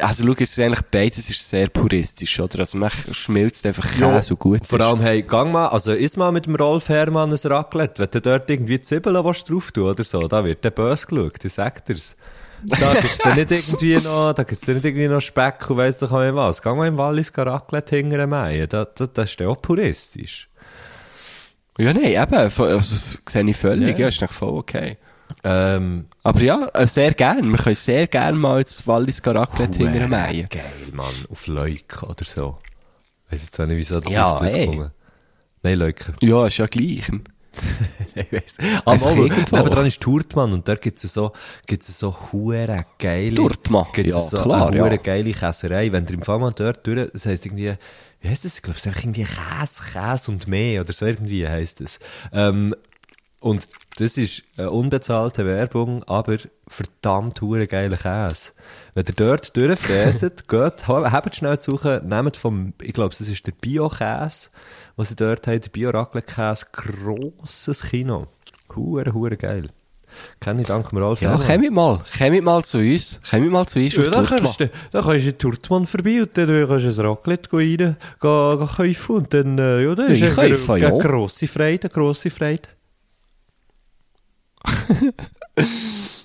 Also schau, es ist eigentlich beides ist sehr puristisch, oder? Also man schmilzt einfach Käse und gut Vor allem, hey, gang mal, also iss mal mit dem Rolf Herrmann ein Raclette. Wenn du dort irgendwie Zwiebeln drauf tun oder so, da wird der böse geschaut, ich sag dir's. Da gibt's dann nicht irgendwie noch, da gibt's dann nicht irgendwie noch Speck und weiss doch auch nicht was. Gang mal im Wallis Raclette hingern meien, da, da, das ist ja auch puristisch. Ja, nein, eben, vo- also, das sehe ich völlig, Ja. ja, ist eigentlich voll okay. Ähm, Aber ja, äh, sehr gern, wir können sehr gern mal ins Wallis Raclette hinterher mähen. Geil, Mann, auf Leuke oder so. Weiss jetzt auch nicht, wieso das Ja, auf das ey. kommen. Nein, Leuke. Ja, ist ja gleich. ich weiss. Aber irgendwo. nebenan ist Turtmann und dort gibt's so, gibt's so hure geile... Turtmann, Gibt's ja, so klar, eine ja. geile Käserei. Wenn ihr im Fall mal dort durch, das heisst irgendwie, wie heisst das? Ich glaube, es ist irgendwie Käse, Käse und mehr oder so irgendwie heisst es. Ähm, und das ist eine unbezahlte Werbung, aber verdammt hure geiler Käse. Wenn ihr dort durchfräset, geht, ha- habt schnell zu suchen, nehmt vom, ich glaube, das ist der Bio-Käse, was sie dort haben, der Bio-Raclette-Käse, grosses Kino. Hure, hure geil. Ich dank dem Rolf Ja, Herrmann. komm mal, komm mal zu uns, komm mal zu uns Ja, auf Turtmann. kannst du, dann kannst du Turtmann vorbei und dann kannst du ein Raclette rein, gehen, gehen kaufen und dann, äh, ja, das ist eine, eine ja. grosse Freude, eine grosse Freude.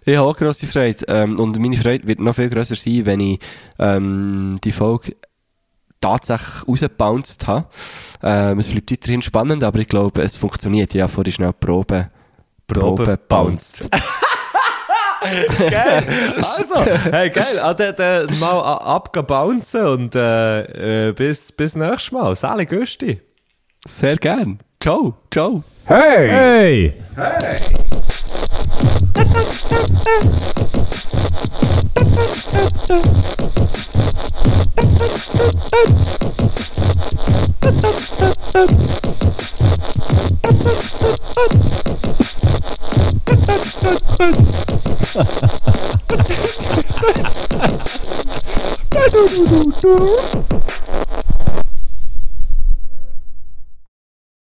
Ich habe auch grosse Freude. Ähm, und meine Freude wird noch viel grösser sein, wenn ich ähm, die Folge tatsächlich rausgebounced habe. Ähm, es bleibt weiterhin spannend, aber ich glaube, es funktioniert. Ja, vorher schnell Probe. Probe bounced. geil. Also, hey, geil. Ah, dann, dann mal abgebouncen und äh, äh, bis, bis nächstes Mal. Sali Güsti. Sehr gern. Ciao, ciao. Hey! Du, du, du, du.